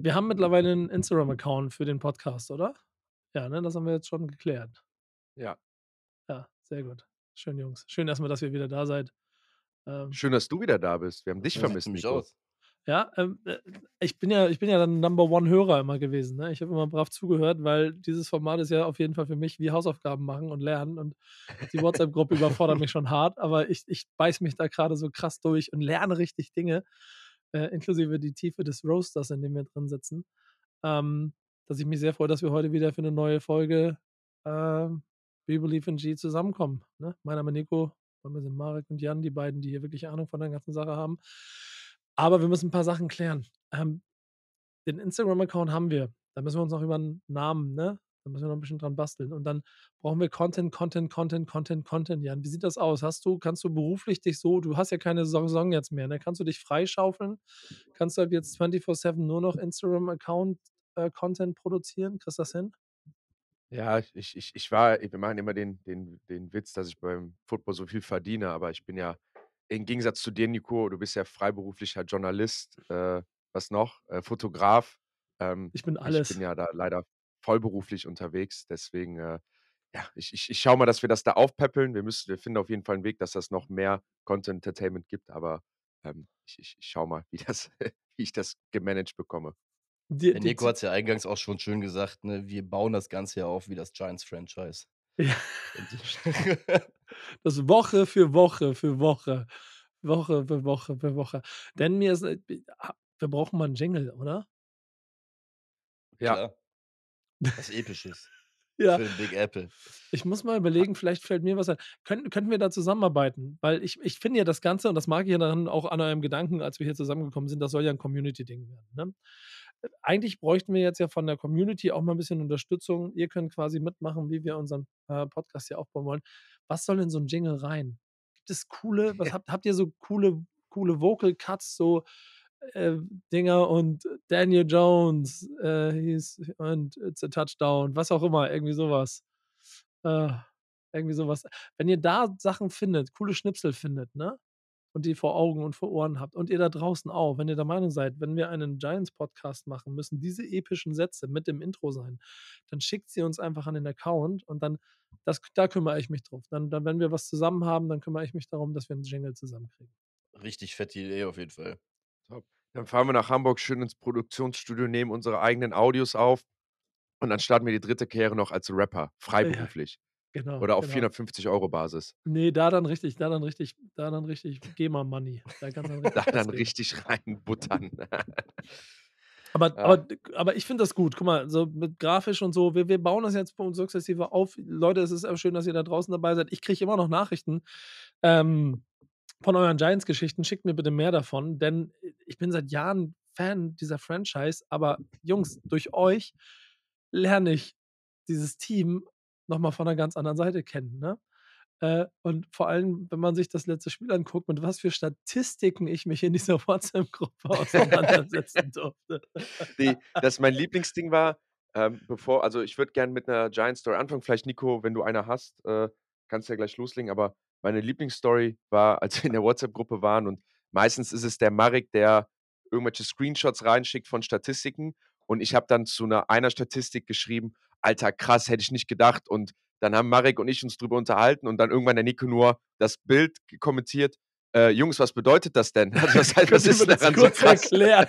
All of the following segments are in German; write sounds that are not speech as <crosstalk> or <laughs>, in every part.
Wir haben mittlerweile 'n Instagram-Account für den Podcast, oder? Ja, ne, das haben wir jetzt schon geklärt. Ja. Ja, sehr gut. Schön, Jungs. Schön erst mal, dass ihr wieder da seid. Ähm Schön, dass du wieder da bist. Wir haben dich vermisst, aus. Ja, ähm, äh, ich bin ja ich bin ja dann Number-One-Hörer immer gewesen, ne? Ich habe immer brav zugehört, weil dieses Format ist ja auf jeden Fall für mich wie Hausaufgaben machen und lernen und die WhatsApp-Gruppe überfordert mich schon hart, aber ich ich beiße mich da grade so krass durch und lerne richtig Dinge, äh, inklusive die Tiefe des Roasters, in dem wir drin sitzen. Ähm, dass ich mich sehr freue, dass wir heute wieder für 'ne neue Folge, ähm, „We Believe in G“ zusammenkommen, ne? Mein Name Nico, bei mir sind Marek und Jan, die beiden, die hier wirklich Ahnung von der ganzen Sache haben. Aber wir müssen 'n paar Sachen klären. Ähm, den Instagram-Account haben wir. Da müssen wir uns noch über 'n Namen, ne da müssen wir noch 'n bisschen dran basteln. Und dann brauchen wir Content, Content, Content, Content, Content. Jan, wie sieht das aus? Hast du kannst du beruflich dich so du hast ja keine Saison jetzt mehr, ne? Kannst du dich freischaufeln? Kannst du ab jetzt 24/7 nur noch Instagram-Account äh, Content produzieren? Kriegst du das hin? Ja, ich ich ich war wir machen immer den den den Witz, dass ich beim Football so viel verdiene, aber ich bin ja im Gegensatz zu dir, Nico du bist ja freiberuflicher Journalist, äh, was noch? Äh, Fotograf. Ähm, Ich bin ich bin alles. ja da leider vollberuflich unterwegs, deswegen, äh, ja, ich ich ich schaue mal, dass wir das da aufpäppeln. Wir müssen wir finden auf jeden Fall 'n Weg, dass das noch mehr Content Entertainment gibt, aber, ähm, ich ich ich schaue mal, <laughs> wie das wie ich das gemanagt bekomme. Dir Der Nico zi hat's ja eingangs auch schon schön gesagt, ne? Wir bauen das Ganze ja auf wie das Giants-Franchise. Ja. <laughs> <laughs> Das Woche für Woche für Woche. Woche für Woche für Woche. Denn mir ist, äh, wir brauchen mal 'n Jingle, oder? Ja. Klar. Was Episches. <laughs> Ja. Für den Big Apple. Ich muss mal überlegen, vielleicht fällt mir was ein. Könnten könnten wir da zusammenarbeiten? Weil ich ich finde ja das Ganze und das mag ich ja daran auch an eurem Gedanken, als wir hier zusammengekommen sind, das soll ja 'n Community-Ding werden, ne? Äh, eigentlich bräuchten wir jetzt ja von der Community auch mal 'n bisschen Unterstützung. Ihr könnt quasi mitmachen, wie wir unseren, äh, Podcast hier aufbauen wollen. Was soll in so 'n Jingle rein? Gibt es coole was <laughs> habt habt ihr so coole coole Vocal Cuts, so, äh, Dinger und Daniel Jones, äh, hieß und It's a Touchdown, was auch immer, irgendwie so was. Äh, irgendwie so was. Wenn ihr da Sachen findet, coole Schnipsel findet, ne, und die vor Augen und vor Ohren habt und ihr da draußen auch, wenn ihr der Meinung seid, wenn wir einen Giants-Podcast machen, müssen diese epischen Sätze mit im Intro sein, dann schickt sie uns einfach an den Account und dann das da kümmere ich mich drum. Dann dann wenn wir was zusammen haben, dann kümmere ich mich darum, dass wir 'n Jingle zusammenkriegen. Richtig fette Idee auf jeden Fall. Top. Dann fahren wir nach Hamburg schön ins Produktionsstudio, nehmen unsere eigenen Audios auf und dann starten wir die 3. Karriere noch als Rapper, <laughs> Ja, freiberuflich genau, oder auf genau. 450 € Basis. Ne, da dann richtig da dann richtig da dann richtig. Da kann's dann <laughs> Da richtig dann losgehen. richtig reinbuttern. <laughs> Aber aber Ja. d aber ich finde das gut. Guck mal, so mit grafisch und so, wir wir bauen das jetzt bei uns sukzessive auf. Leute, es ist auch schön, dass ihr da draußen dabei seid. Ich kriege immer noch Nachrichten, ähm, von euren Giants-Geschichten. Schickt mir bitte mehr davon, denn i ich bin seit Jahren Fan dieser Franchise, aber Jungs, durch euch lerne ich dieses Team noch mal von 'ner ganz anderen Seite kennen, ne? Äh, und vor allem, wenn man sich das letzte Spiel anguckt, mit was für Statistiken ich mich in dieser <laughs> WhatsApp-Gruppe auseinandersetzen <laughs> durfte. Die das mein Lieblingsding war, ähm, bevor also, ich würde gern mit 'ner Giants-Story anfangen. Vielleicht, Nico, wenn du eine hast, äh, kannst du ja gleich loslegen, aber meine Lieblingsstory war, als wir in der WhatsApp-Gruppe waren und meistens ist es der Marek, der irgendwelche Screenshots reinschickt von Statistiken und ich habe dann zu 'ner einer Statistik geschrieben: „Alter, krass, hätte ich nicht gedacht.“ Und dann haben Marek und ich uns drüber unterhalten und dann irgendwann der Nico nur das Bild kommentiert: „Äh, Jungs, was bedeutet das denn? <laughs> Also, was <laughs> heißt was ist das daran so kurz krass?“ erklären?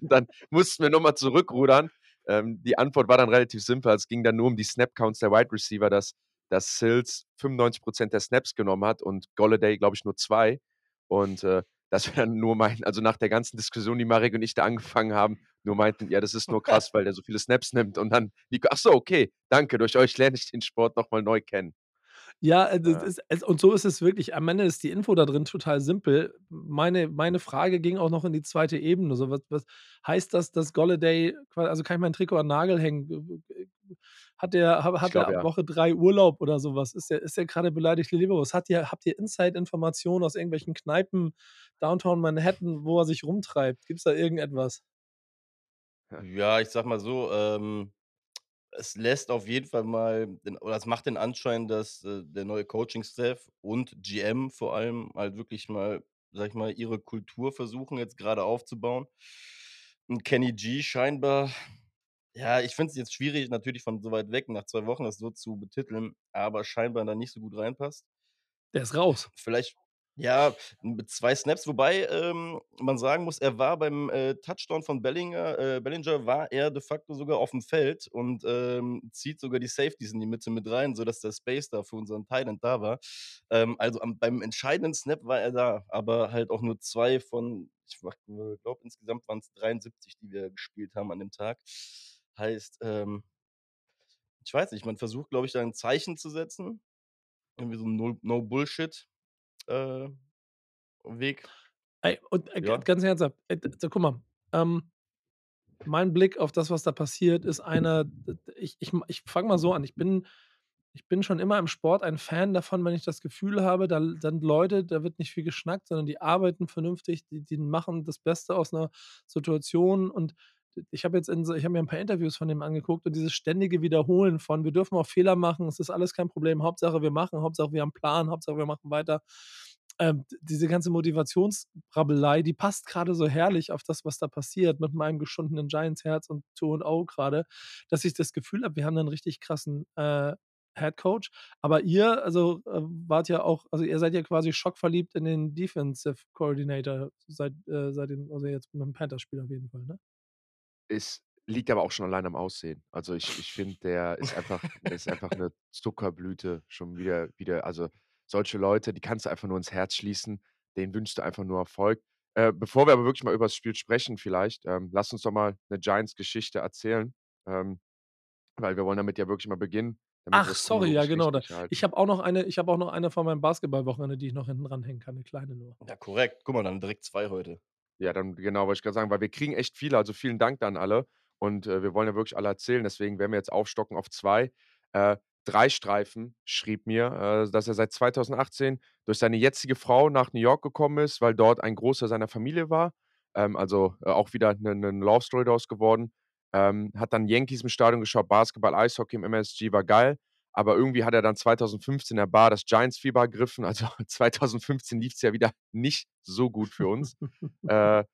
Und <laughs> dann mussten wir noch mal zurückrudern. Ähm, die Antwort war dann relativ simpel. Es ging dann nur um die Snap-Counts der Wide Receiver, dass dass Sills 95 % der Snaps genommen hat und Golladay, glaube ich, nur 2. Und, äh, <laughs> dass wir dann nur meinten also, nach der ganzen Diskussion, die Marek und ich da angefangen haben, nur meinten: „Ja, das ist nur <laughs> krass, weil der so viele Snaps nimmt.“ Und dann „Ach so, okay, danke. Durch euch lerne ich den Sport noch mal neu kennen.“ Ja, äh, Ja. ist es und so ist es wirklich. Am Ende ist die Info da drin total simpel. Meine meine Frage ging auch noch in die 2. Ebene. So, was was heißt das, dass Golladay also, kann ich mein Trikot an 'n Nagel hängen? Hat der hat der glaube, ab ja. Woche 3 Urlaub oder so was? Ist der ist der grade beleidigte Leberwurst? Hat ihr habt ihr Inside-Informationen aus irgendwelchen Kneipen Downtown Manhattan, wo er sich rumtreibt? Gibt's da irgendetwas? Ja. Ich sage mal so, ähm, es lässt auf jeden Fall mal den oder es macht den Anschein, dass, äh, der neue Coaching-Staff und GM vor allem halt wirklich mal, sage ich mal, ihre Kultur versuchen jetzt grade aufzubauen. 'n Kenny G scheinbar ja, ich finde es jetzt schwierig, natürlich von so weit weg nach 2 Wochen das so zu betiteln, aber scheinbar da nicht so gut reinpasst. Der ist raus. Vielleicht ja, mit 2 Snaps, wobei, ähm, man sagen muss, er war beim, äh, Touchdown von Bellinger äh, Bellinger war er de facto sogar aufm Feld und, ähm, zieht sogar die Safeties in die Mitte mit rein, sodass der Space da für unseren End da war. Ähm, also, am beim entscheidenden Snap war er da, aber halt auch nur 2 von ich glaube, insgesamt waren's 73, die wir gespielt haben an dem Tag. Heißt, ähm ich weiß nicht, man versucht, glaube ich, da 'n Zeichen zu setzen. Irgendwie so 'n No No Bullshit, äh, Weg. Ey, und, äh, Ja. ganz ernsthaft, äh, so guck mal, ähm, mein Blick auf das, was da passiert, ist einer ich ich ich fange mal so an. Ich bin ich bin schon immer im Sport ein Fan davon, wenn ich das Gefühl habe, da sind Leute, da wird nicht viel geschnackt, sondern die arbeiten vernünftig, die die machen das Beste aus 'ner Situation. Und ich habe jetzt in ich habe mir 'n paar Interviews von dem angeguckt und dieses ständige Wiederholen von: „Wir dürfen auch Fehler machen, es ist alles kein Problem. Hauptsache, wir machen, Hauptsache, wir haben Plan, Hauptsache, wir machen weiter.“ Ähm, diese ganze Motivationsbrabbelei, die passt grade so herrlich auf das, was da passiert mit meinem geschundenen Giants-Herz und Tür und Auge grade, dass ich das Gefühl habe, wir haben 'nen richtig krassen, äh, Head Coach. Aber ihr, also, äh, wart ja auch also, ihr seid ja quasi schockverliebt in den Defensive Coordinator seit äh, seit dem also, jetzt mit dem Panthers-Spiel auf jeden Fall, ne? Es liegt aber auch schon allein am Aussehen. Also, ich ich finde, der ist einfach der ist einfach <laughs> 'ne Zuckerblüte schon wieder wieder also, solche Leute, die kannst du einfach nur ins Herz schließen. Denen wünschst du einfach nur Erfolg. Äh, bevor wir aber wirklich mal übers Spiel sprechen vielleicht, ähm, lass uns doch mal 'ne Giants-Geschichte erzählen, ähm, weil wir wollen damit ja wirklich mal beginnen, Ach, das sorry, ja, genau, ich habe auch noch eine ich habe auch noch eine von meinem Basketball-Wochenende, die ich noch hinten dranhängen kann, 'ne kleine nur. Ja, korrekt. Guck mal, dann direkt 2 heute. Ja, dann genau, wollte ich grad sagen, weil wir kriegen echt viele, also, vielen Dank da an alle. Und, äh, wir wollen ja wirklich alle erzählen, deswegen werden wir jetzt aufstocken auf 2. Äh, Dreistreifen schrieb mir, äh, dass er seit 2018 durch seine jetzige Frau nach New York gekommen ist, weil dort ein Großteil seiner Familie war. Ähm, also, äh, auch wieder 'ne 'ne Love Story draus geworden. Ähm, hat dann Yankees im Stadion geschaut, Basketball, Eishockey im MSG, war geil. Aber irgendwie hat er dann 2015 in der Bar das Giants-Fieber ergriffen. Also, <laughs> 2015 lief's ja wieder nicht so gut für uns. <laughs> Äh,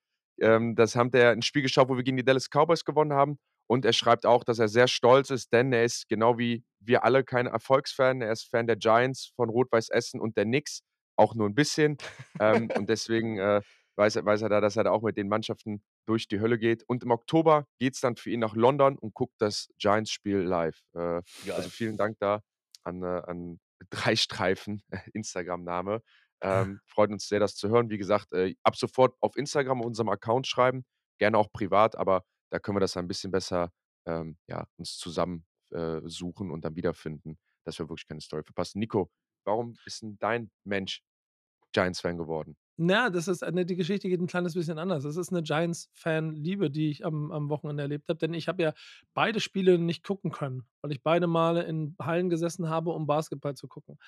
ähm, das haben der 'n Spiel geschaut, wo wir gegen die Dallas Cowboys gewonnen haben. Und er schreibt auch, dass er sehr stolz ist, denn er ist genau wie wir alle kein Erfolgsfan. Er ist Fan der Giants, von Rot-Weiss Essen und der Knicks, auch nur 'n bisschen. Ähm, und deswegen, äh, weiß er weiß er da, dass er da auch mit den Mannschaften durch die Hölle geht. Und im Oktober geht's dann für ihn nach London und guckt das Giants-Spiel live. Äh, also, vielen Dank da an, äh an <laughs> Dreistreifen, Instagram-Name. Ähm, <laughs> freut uns sehr, das zu hören. Wie gesagt, äh, ab sofort auf Instagram unserem Account schreiben, gerne auch privat, aber da können wir das dann 'n bisschen besser, ähm, ja, uns zusammen, äh, suchen und dann wiederfinden, dass wir wirklich keine Story verpassen. Nico, warum ist 'n dein Mensch Giants-Fan geworden? Na, das ist äh, ne, die Geschichte geht 'n kleines bisschen anders. Das ist 'ne Giants-Fan-Liebe, die ich am am Wochenende erlebt habe, denn ich habe ja beide Spiele nicht gucken können, weil ich beide Male in Hallen gesessen habe, um Basketball zu gucken.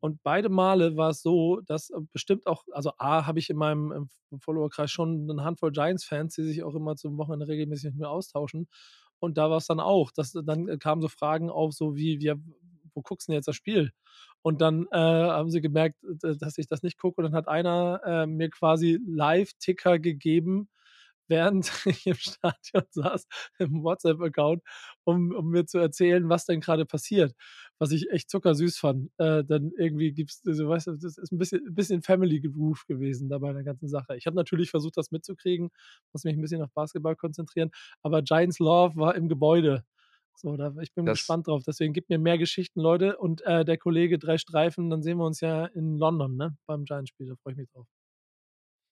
Und beide Male war's so, dass, äh, bestimmt auch also, A, habe ich in meinem, Followerkreis schon 'nen Handvoll Giants-Fans, die sich auch immer zum Wochenende regelmäßig mit mir austauschen. Und da war's dann auch, dass dann, äh, kamen so Fragen auf, so wie: „Ja, w wo guckst 'n jetzt das Spiel?“ Und dann, äh, haben sie gemerkt, dass ich das nicht gucke. Und dann hat einer, äh, mir quasi Live-Ticker gegeben, während <laughs> ich im Stadion saß, im WhatsApp-Account, um um mir zu erzählen, was denn grade passiert, was ich echt zuckersüß fand. Äh, dann irgendwie gibt's so weißt du, das ist 'n bisschen bisschen Family Groove gewesen da bei der ganzen Sache. Ich habe natürlich versucht, das mitzukriegen, muss mich 'n bisschen auf Basketball konzentrieren, aber Giants Love war im Gebäude. So, da ich bin Das gespannt drauf. Deswegen gebt mir mehr Geschichten, Leute. Und, äh, der Kollege Dreistreifen, dann sehen wir uns ja in London, ne, beim Giants-Spiel. Da freue ich mich drauf.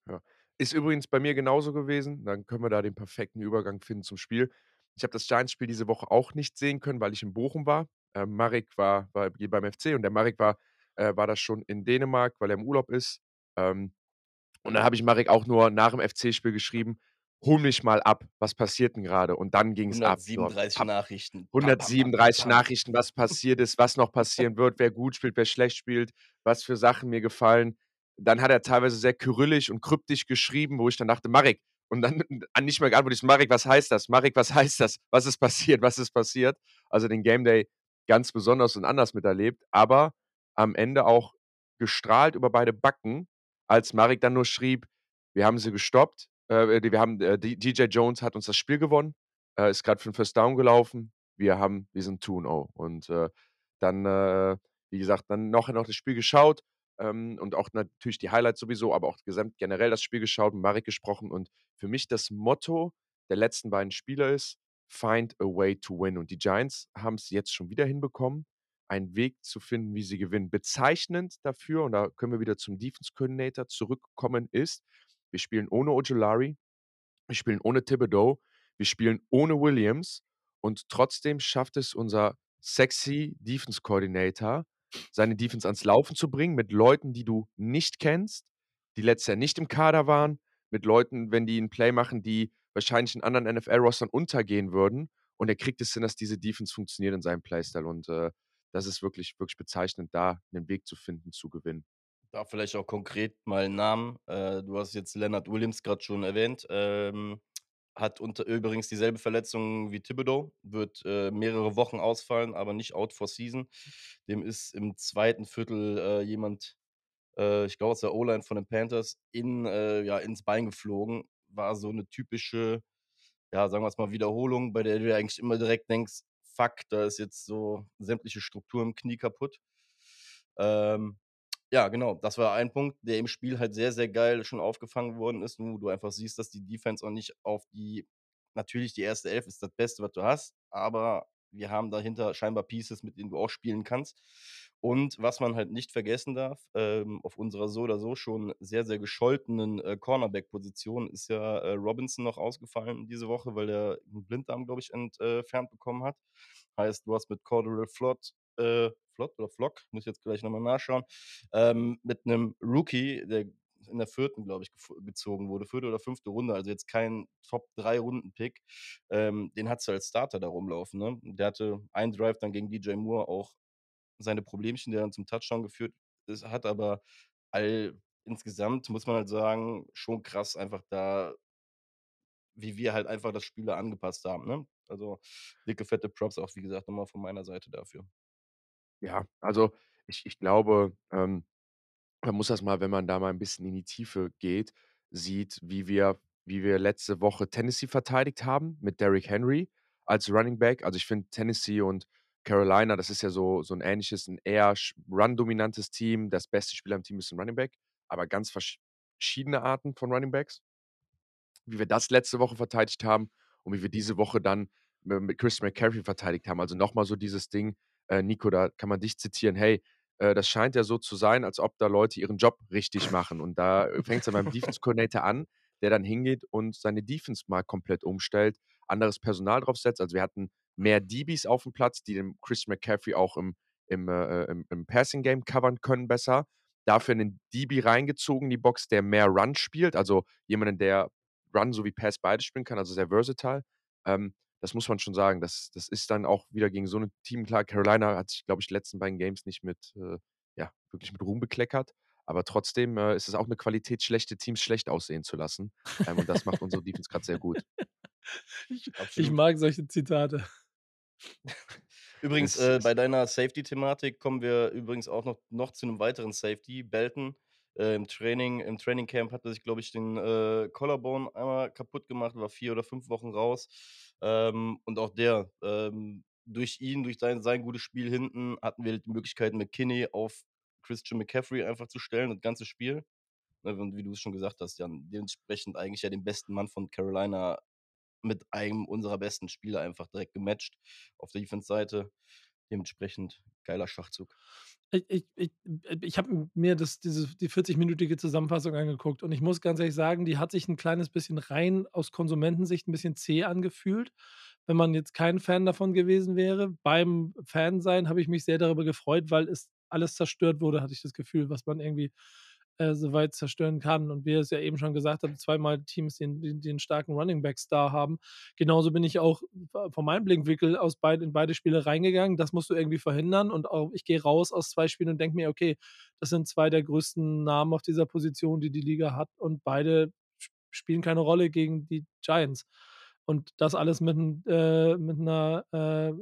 Ja. Ist übrigens bei mir genauso gewesen. Dann können wir da den perfekten Übergang finden zum Spiel. Ich habe das Giants-Spiel diese Woche auch nicht sehen können, weil ich in Bochum war. Ähm, Marek war war beim FC und der Marek war äh, war da schon in Dänemark, weil er im Urlaub ist. Ähm, und dann habe ich Marek auch nur nach dem FC-Spiel geschrieben: „Hol mich mal ab. Was passiert 'n grade?“ Und dann ging's ab. So, 137 pap Nachrichten. Pam, pam, pam, pam, 137 pam. Nachrichten, was passiert ist, was noch passieren wird, wer gut spielt, wer schlecht spielt, was für Sachen mir gefallen. Dann hat er teilweise sehr kyrillisch und kryptisch geschrieben, wo ich dann dachte: „Marek“ und dann <laughs> an nicht mehr geantwortet. So: „Marek, was heißt das? Marek, was <laughs> heißt das? Was ist passiert? Was ist passiert?“ Also, den Game Day ganz besonders und anders miterlebt, aber am Ende auch gestrahlt über beide Backen, als Marek dann nur schrieb: „Wir haben sie gestoppt. Äh, wir haben äh, DJ Jones hat uns das Spiel gewonnen, äh, ist gerade für 'n First Down gelaufen. Wir haben wir sind 2-0 und, äh, dann, äh, wie gesagt, dann noch noch das Spiel geschaut, ähm, und auch natürlich die Highlights sowieso, aber auch gesamt generell das Spiel geschaut, mit Marek gesprochen und für mich das Motto der letzten beiden Spiele ist: „Find a way to win.“ Und die Giants haben's jetzt schon wieder hinbekommen, einen Weg zu finden, wie sie gewinnen. Bezeichnend dafür, und da können wir wieder zum Defense Coordinator zurückkommen, ist, wir spielen ohne Ojulari, wir spielen ohne Thibodeau, wir spielen ohne Williams und trotzdem schafft es unser sexy Defense Coordinator, seine Defense ans Laufen zu bringen mit Leuten, die du nicht kennst, die letztes Jahr nicht im Kader waren, mit Leuten, wenn die 'n Play machen, die wahrscheinlich in anderen NFL-Rostern untergehen würden. Und er kriegt es hin, dass diese Defense funktioniert in seinem Playstyle und, äh, das ist wirklich, wirklich bezeichnend, da 'nen Weg zu finden, zu gewinnen. Da vielleicht auch konkret mal 'n Namen. Äh, du hast jetzt Leonard Williams grad schon erwähnt, ähm, hat unter übrigens dieselbe Verletzung wie Thibodeau, wird, äh, mehrere Wochen ausfallen, aber nicht out for season. Dem ist im 2. Viertel, äh, jemand, äh, ich glaube aus der O-Line von den Panthers in äh, ja, ins Bein geflogen. War so 'ne typische, ja, sagen wir's mal, Wiederholung, bei der du dir eigentlich immer direkt denkst: „Fuck, da ist jetzt so sämtliche Struktur im Knie kaputt.“ Ähm, ja, genau, das war ein Punkt, der im Spiel halt sehr, sehr geil schon aufgefangen worden ist, wo du einfach siehst, dass die Defense auch nicht auf die natürlich, die erste Elf ist das Beste, was du hast, aber wir haben dahinter scheinbar Pieces, mit denen du auch spielen kannst. Und was man halt nicht vergessen darf, ähm, auf unserer so oder so schon sehr, sehr gescholtenen, äh, Cornerback-Position ist ja, äh, Robinson noch ausgefallen diese Woche, weil der 'n Blinddarm, glaube ich, entfernt bekommen hat. Heißt, du hast mit Cordarrelle Flott äh, Flott oder Flock, muss ich jetzt gleich noch mal nachschauen, ähm, mit 'nem Rookie, der in der 4., glaube ich, gezogen wurde, 4. oder 5. Runde, also jetzt kein Top-3-Runden-Pick. Ähm, den hattest du als Starter da rumlaufen, ne? Der hatte einen Drive dann gegen DJ Moore auch seine Problemchen, der dann zum Touchdown geführt ist hat, aber all insgesamt muss man halt sagen, schon krass einfach da wie wir halt einfach das Spiel da angepasst haben, ne? Also, dicke, fette Props auch, wie gesagt, noch mal von meiner Seite dafür. Ja, also, ich ich glaube, ähm, man muss das mal, wenn man da mal 'n bisschen in die Tiefe geht, sieht, wie wir wie wir letzte Woche Tennessee verteidigt haben mit Derrick Henry als Running Back. Also, ich finde Tennessee und Carolina, das ist ja so so 'n ähnliches 'n eher run-dominantes Team. Das beste Spieler im Team ist 'n Running Back, aber ganz versch schiedene Arten von Running Backs. Wie wir das letzte Woche verteidigt haben und wie wir diese Woche dann mi mit Christian McCaffrey verteidigt haben. Also, noch mal so dieses Ding, äh, Nico, da kann man dich zitieren: „Hey, äh, das scheint ja so zu sein, als ob da Leute ihren Job richtig machen.“ Und da fängt's ja beim Defense Coordinator an, der dann hingeht und seine Defense mal komplett umstellt, anderes Personal drauf setzt. Also, wir hatten mehr DBs aufm Platz, die den Christian McCaffrey auch im im, äh, äh, im im Passing Game covern können besser. Dafür 'nen DB reingezogen in die Box, der mehr Run spielt, also jemanden, der Run sowie Pass beides spielen kann, also sehr versatile. Ähm, das muss man schon sagen. Das das ist dann auch wieder gegen so 'ne Team klar, Carolina hat sich, glaube ich, die letzten beiden Games nicht mit äh, ja, wirklich mit Ruhm bekleckert, aber trotzdem, äh, ist es auch 'ne Qualität, schlechte Teams schlecht aussehen zu lassen. Ähm, und das macht unsere Defense grad sehr gut. <laughs> Ich ich mag solche Zitate. <laughs> Übrigens, äh, bei deiner Safety-Thematik kommen wir übrigens auch noch noch zu 'nem weiteren Safety, Belton. Äh, im Training im Trainingcamp hat er sich, glaube ich, den, äh, Collarbone einmal kaputt gemacht, war 4 oder 5 Wochen raus. Ähm, und auch der, ähm durch ihn, durch sein sein gutes Spiel hinten hatten wir die Möglichkeit, McKinney auf Christian McCaffrey einfach zu stellen, das ganze Spiel. Ne, und wie du's schon gesagt hast, Jan, dementsprechend eigentlich ja den besten Mann von Carolina mit einem unserer besten Spieler einfach direkt gematcht auf der Defense-Seite. Dementsprechend geiler Schachzug. Ich ich ich äh, ich habe mir das diese die 40-minütige Zusammenfassung angeguckt und ich muss ganz ehrlich sagen, die hat sich 'n kleines bisschen rein aus Konsumentensicht 'n bisschen zäh angefühlt, wenn man jetzt kein Fan davon gewesen wäre. Beim Fan-Sein habe ich mich sehr darüber gefreut, weil es alles zerstört wurde, hatte ich das Gefühl, was man irgendwie, äh, so weit zerstören kann. Und wie ihr es ja eben schon gesagt habt, zweimal Teams, die die die 'n starken Running-Back-Star haben. Genauso bin ich auch von meinem Blickwinkel aus beid in beide Spiele reingegangen. Das musst du irgendwie verhindern und auch ich gehe raus aus 2 Spielen und denke mir: „Okay, das sind 2 der größten Namen auf dieser Position, die die Liga hat und beide sp spielen keine Rolle gegen die Giants.“ Und das alles mit äh, mit 'ner, äh,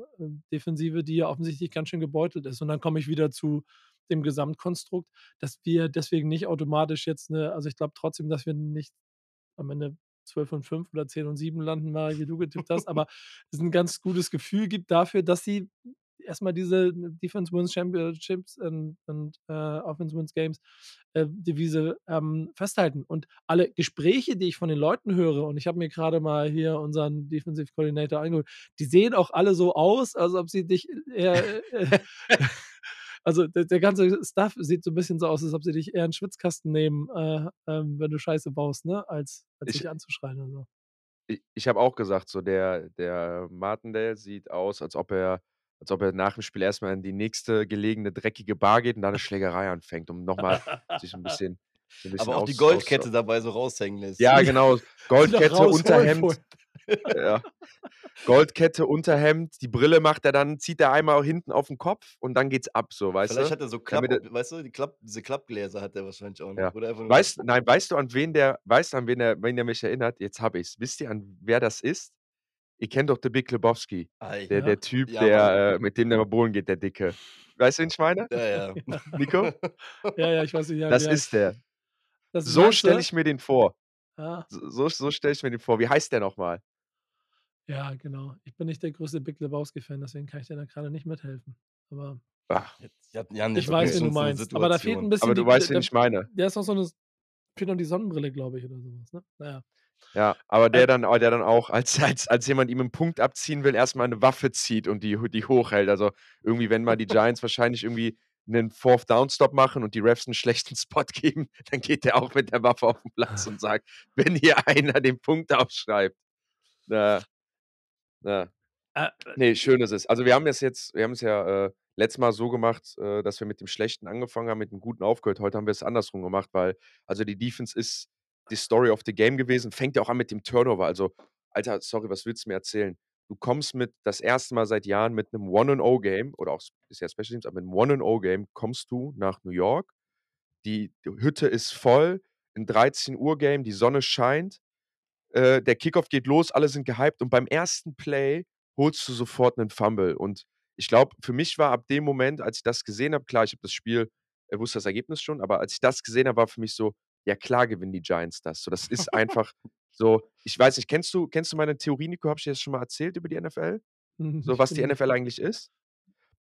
Defensive, die ja offensichtlich ganz schön gebeutelt ist. Und dann komme ich wieder zu dem Gesamtkonstrukt, dass wir deswegen nicht automatisch jetzt 'ne also, ich glaube trotzdem, dass wir nicht am Ende 12 und 5 oder 10 und 7 landen, Marek, wie du getippt hast, aber es ein ganz gutes Gefühl gibt dafür, dass sie erstmal diese Defense Wins Championships und, und äh, Offense Wins Games äh, Devise ähm, festhalten. Und alle Gespräche, die ich von den Leuten höre, und ich habe mir gerade mal hier unseren Defensive Coordinator angeholt, die sehen auch alle so aus, als ob sie dich eher. Äh, <laughs> <laughs> also der, der, ganze Stuff sieht so ein bisschen so aus, als ob sie dich eher in den Schwitzkasten nehmen, äh, ähm, wenn du Scheiße baust, ne? Als, als Ich- dich anzuschreien oder so. Ich, ich habe auch gesagt, so der, der Martindale sieht aus, als ob er, als ob er nach dem Spiel erstmal in die nächste gelegene dreckige Bar geht und da eine Schlägerei anfängt, um nochmal sich ein bisschen. So ein <laughs> bisschen Aber auch die aus- Goldkette aus- dabei so raushängen lässt. Ja, <laughs> genau. <laughs> Goldkette, Unterhemd. Ja. Goldkette, Unterhemd, die Brille macht er dann, zieht er einmal hinten auf den Kopf und dann geht's ab, so, weißt Vielleicht du? hat er so Klapp, Damit weißt du, die Klapp, diese Klappgläser hat er wahrscheinlich auch noch. Ja. Oder einfach Weißt, nein, weißt du, an wen der, weißt du, an wen er, wen der mich erinnert? Jetzt habe ich's. Wisst ihr, an wer das ist? Ihr kennt doch The Big Lebowski. Der, Ja. der Typ, Ja, der, äh, mit dem der mal bowlen geht, der Dicke. Weißt du, wen ich meine? Ja, ja. <laughs> Nico? Ja, ja, ich weiß nicht. Ja, Das ist der. das So stelle ich mir den vor. So, so, so stelle ich mir den vor. Wie heißt der nochmal? Ja, genau. Ich bin nicht der größte Big Lebowski-Fan, deswegen kann ich dir da gerade nicht mithelfen. Aber Ach, Jetzt, Jan, Jan, ich weiß, wen du meinst. Aber da fehlt ein bisschen aber du die, weißt, wen ich meine. der ist noch so eine, fehlt noch die Sonnenbrille, glaube ich, oder sowas. Ne? Naja. Ja, aber der Äh, dann, der dann auch, als, <laughs> als, als jemand ihm einen Punkt abziehen will, erstmal eine Waffe zieht und die, die hochhält. Also irgendwie, wenn mal die Giants wahrscheinlich irgendwie einen Fourth Down Stop machen und die Refs einen schlechten Spot <laughs> geben, dann geht der auch mit der Waffe auf den Platz und sagt, wenn hier einer den Punkt aufschreibt. Na, na. Äh, Nee, schön ist es. Also wir haben es jetzt, wir haben es ja äh, letztes Mal so gemacht, äh, dass wir mit dem Schlechten angefangen haben, mit dem Guten aufgehört. Heute haben wir es andersrum gemacht, weil also die Defense ist die Story of the Game gewesen. Fängt ja auch an mit dem Turnover. Also, Alter, sorry, was willst du mir erzählen? Du kommst mit das erste Mal seit Jahren mit einem One-and-O-Game oder auch bisher Special Teams, aber mit einem One-and-O-Game kommst du nach New York. Die, die Hütte ist voll, ein 13 Uhr Game, die Sonne scheint, äh, der Kickoff geht los, alle sind gehypt und beim ersten Play holst du sofort einen Fumble. Und ich glaube, für mich war ab dem Moment, als ich das gesehen habe, klar, ich habe das Spiel, äh, wusste das Ergebnis schon, aber als ich das gesehen habe, war für mich so, ja klar gewinnen die Giants das. So, das ist einfach so, ich weiß nicht, kennst du, kennst du meine Theorie, Nico? Habe ich dir das schon mal erzählt über die NFL? So, nicht was die. NFL eigentlich ist?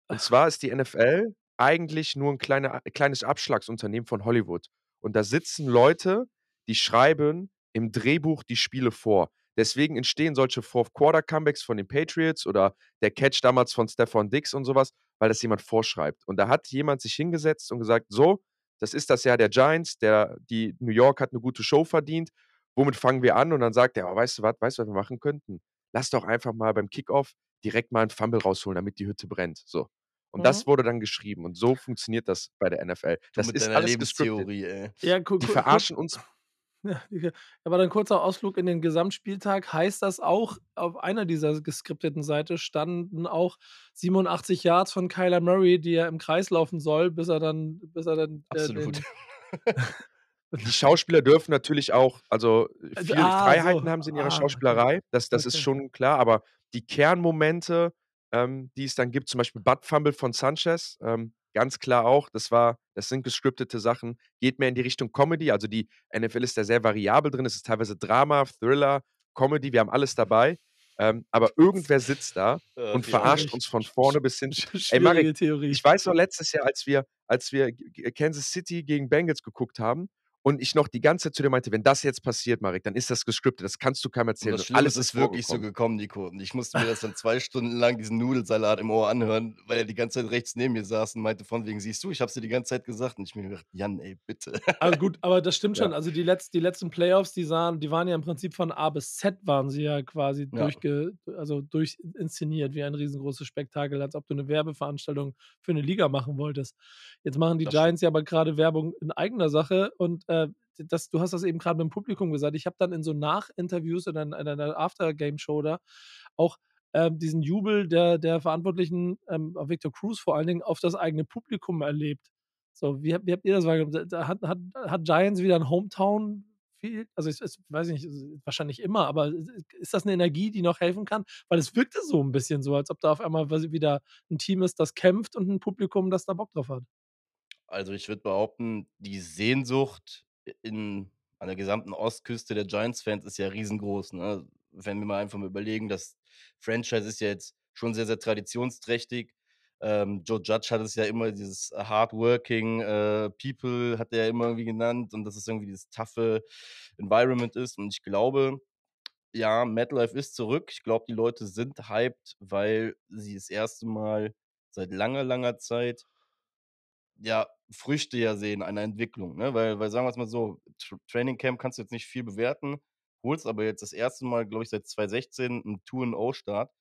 Und zwar ist die NFL eigentlich nur ein kleiner, kleines Abschlagsunternehmen von Hollywood. Und da sitzen Leute, die schreiben im Drehbuch die Spiele vor. Deswegen entstehen solche Fourth-Quarter-Comebacks von den Patriots oder der Catch damals von Stefan Dix und sowas, weil das jemand vorschreibt. Und da hat jemand sich hingesetzt und gesagt, so, das ist das Jahr der Giants, der, die New York hat eine gute Show verdient, womit fangen wir an? Und dann sagt er, oh, weißt du was, weißt du, was wir machen könnten? Lass doch einfach mal beim Kickoff direkt mal einen Fumble rausholen, damit die Hütte brennt. So. Und Mhm. das wurde dann geschrieben. Und so funktioniert das bei der NFL. Du Das mit ist deiner alles gescriptet. Lebenstheorie, ey. Ja, gu- Die gu- verarschen uns. Aber dann kurzer Ausflug in den Gesamtspieltag. Heißt das auch, auf einer dieser geskripteten Seite standen auch 87 Yards von Kyler Murray, die er im Kreis laufen soll, bis er dann, bis er dann äh, Absolut. den, <laughs> Die Schauspieler dürfen natürlich auch, also viele ah, Freiheiten so. haben sie in ihrer Ah, Schauspielerei. Das, das ist Okay. schon klar. Aber die Kernmomente, ähm, die es dann gibt, zum Beispiel Butt Fumble von Sanchez, ähm, ganz klar auch, das war, das sind gescriptete Sachen, geht mehr in die Richtung Comedy. Also die NFL ist da sehr variabel drin. Es ist teilweise Drama, Thriller, Comedy, wir haben alles dabei. Ähm, aber irgendwer sitzt da Äh, und verarscht uns von vorne bis hin. <laughs> Schwierige Marek, Theorie. Ich weiß noch letztes Jahr, als wir, als wir Kansas City gegen Bengals geguckt haben und ich noch die ganze Zeit zu dir meinte, wenn das jetzt passiert, Marek, dann ist das gescriptet, das kannst du keinem Und erzählen. das Und Schlimme alles ist, ist wirklich so gekommen, Nico. Und ich musste mir das dann <laughs> zwei Stunden lang diesen Nudelsalat im Ohr anhören, weil er die ganze Zeit rechts neben mir saß und meinte von wegen, siehst du, ich hab's dir die ganze Zeit gesagt. Und ich mir gedacht, Jan, ey, bitte. Also gut, <laughs> aber das stimmt Ja. schon. Also die, letz, die letzten Playoffs, die sahen, die waren ja im Prinzip von A bis Z waren sie ja quasi Ja. durchge, also durchinszeniert wie ein riesengroßes Spektakel, als ob du eine Werbeveranstaltung für eine Liga machen wolltest. Jetzt machen die Das stimmt. Giants ja aber gerade Werbung in eigener Sache und äh, das, du hast das eben gerade mit dem Publikum gesagt. Ich habe dann in so Nachinterviews oder in einer, einer After-Game-Show da auch ähm, diesen Jubel der, der Verantwortlichen, ähm, Victor Cruz vor allen Dingen, auf das eigene Publikum erlebt. So, wie, habt- wie habt ihr das wahrgenommen? Hat, hat, hat Giants wieder ein Hometown? Viel? Also, ich, ich weiß nicht, wahrscheinlich immer, aber ist das eine Energie, die noch helfen kann? Weil es wirkte so ein bisschen so, als ob da auf einmal wieder ein Team ist, das kämpft und ein Publikum, das da Bock drauf hat. Also ich würde behaupten, die Sehnsucht in an der gesamten Ostküste der Giants-Fans ist ja riesengroß, ne? Wenn wir mal einfach mal überlegen, das Franchise ist ja jetzt schon sehr, sehr traditionsträchtig. Ähm, Joe Judge hat es ja immer dieses hardworking äh, People, hat er immer irgendwie genannt und dass es irgendwie dieses toughe Environment ist. Und ich glaube, ja, MetLife ist zurück. Ich glaube, die Leute sind hyped, weil sie das erste Mal seit langer, langer Zeit ja, Früchte ja sehen einer Entwicklung, ne? Weil weil sagen wir es mal so, Tr Training Camp kannst du jetzt nicht viel bewerten, holst aber jetzt das erste Mal, glaube ich, seit 2016 'n 2-0-Start.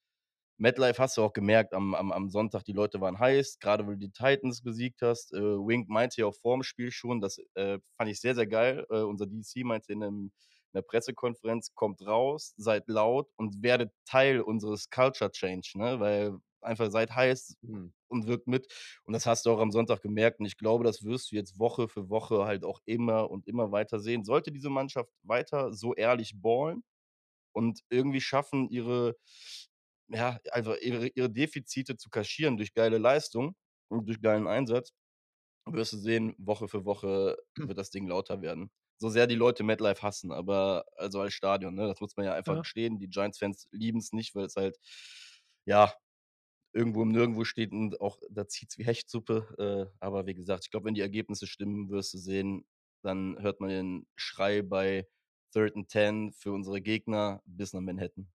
MetLife hast du auch gemerkt am am am Sonntag, die Leute waren heiß, grade weil du die Titans besiegt hast. Äh, Wink meinte ja auch vorm Spiel schon, das, äh, fand ich sehr, sehr geil. Äh, unser DC meinte in 'nem in der Pressekonferenz: „Kommt raus, seid laut und werdet Teil unseres Culture Change“, ne? Weil einfach seid heiß Mhm. Und wirkt mit. Und das hast du auch am Sonntag gemerkt. Und ich glaube, das wirst du jetzt Woche für Woche halt auch immer und immer weiter sehen. Sollte diese Mannschaft weiter so ehrlich ballen und irgendwie schaffen, ihre ja, einfach ihre ihre Defizite zu kaschieren durch geile Leistung und durch geilen Einsatz, wirst du sehen, Woche für Woche wird das Ding lauter werden. So sehr die Leute MetLife hassen, aber also als Stadion, ne, das muss man ja einfach Ja. gestehen. Die Giants-Fans lieben's nicht, weil es halt, ja, irgendwo im Nirgendwo steht und auch da zieht's wie Hechtsuppe. Äh, aber wie gesagt, ich glaube, wenn die Ergebnisse stimmen, wirst du sehen, dann hört man den Schrei bei 3rd and 10 für unsere Gegner bis nach Manhattan.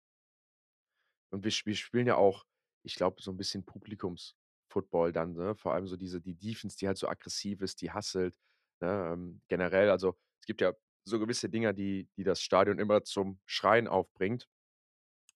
Und wir wir spielen ja auch, ich glaube, so 'n bisschen Publikums-Football dann, ne? Vor allem so diese die Defense, die halt so aggressiv ist, die hustelt, ne? Ähm, generell, also, es gibt ja so gewisse Dinger, die die das Stadion immer zum Schreien aufbringt.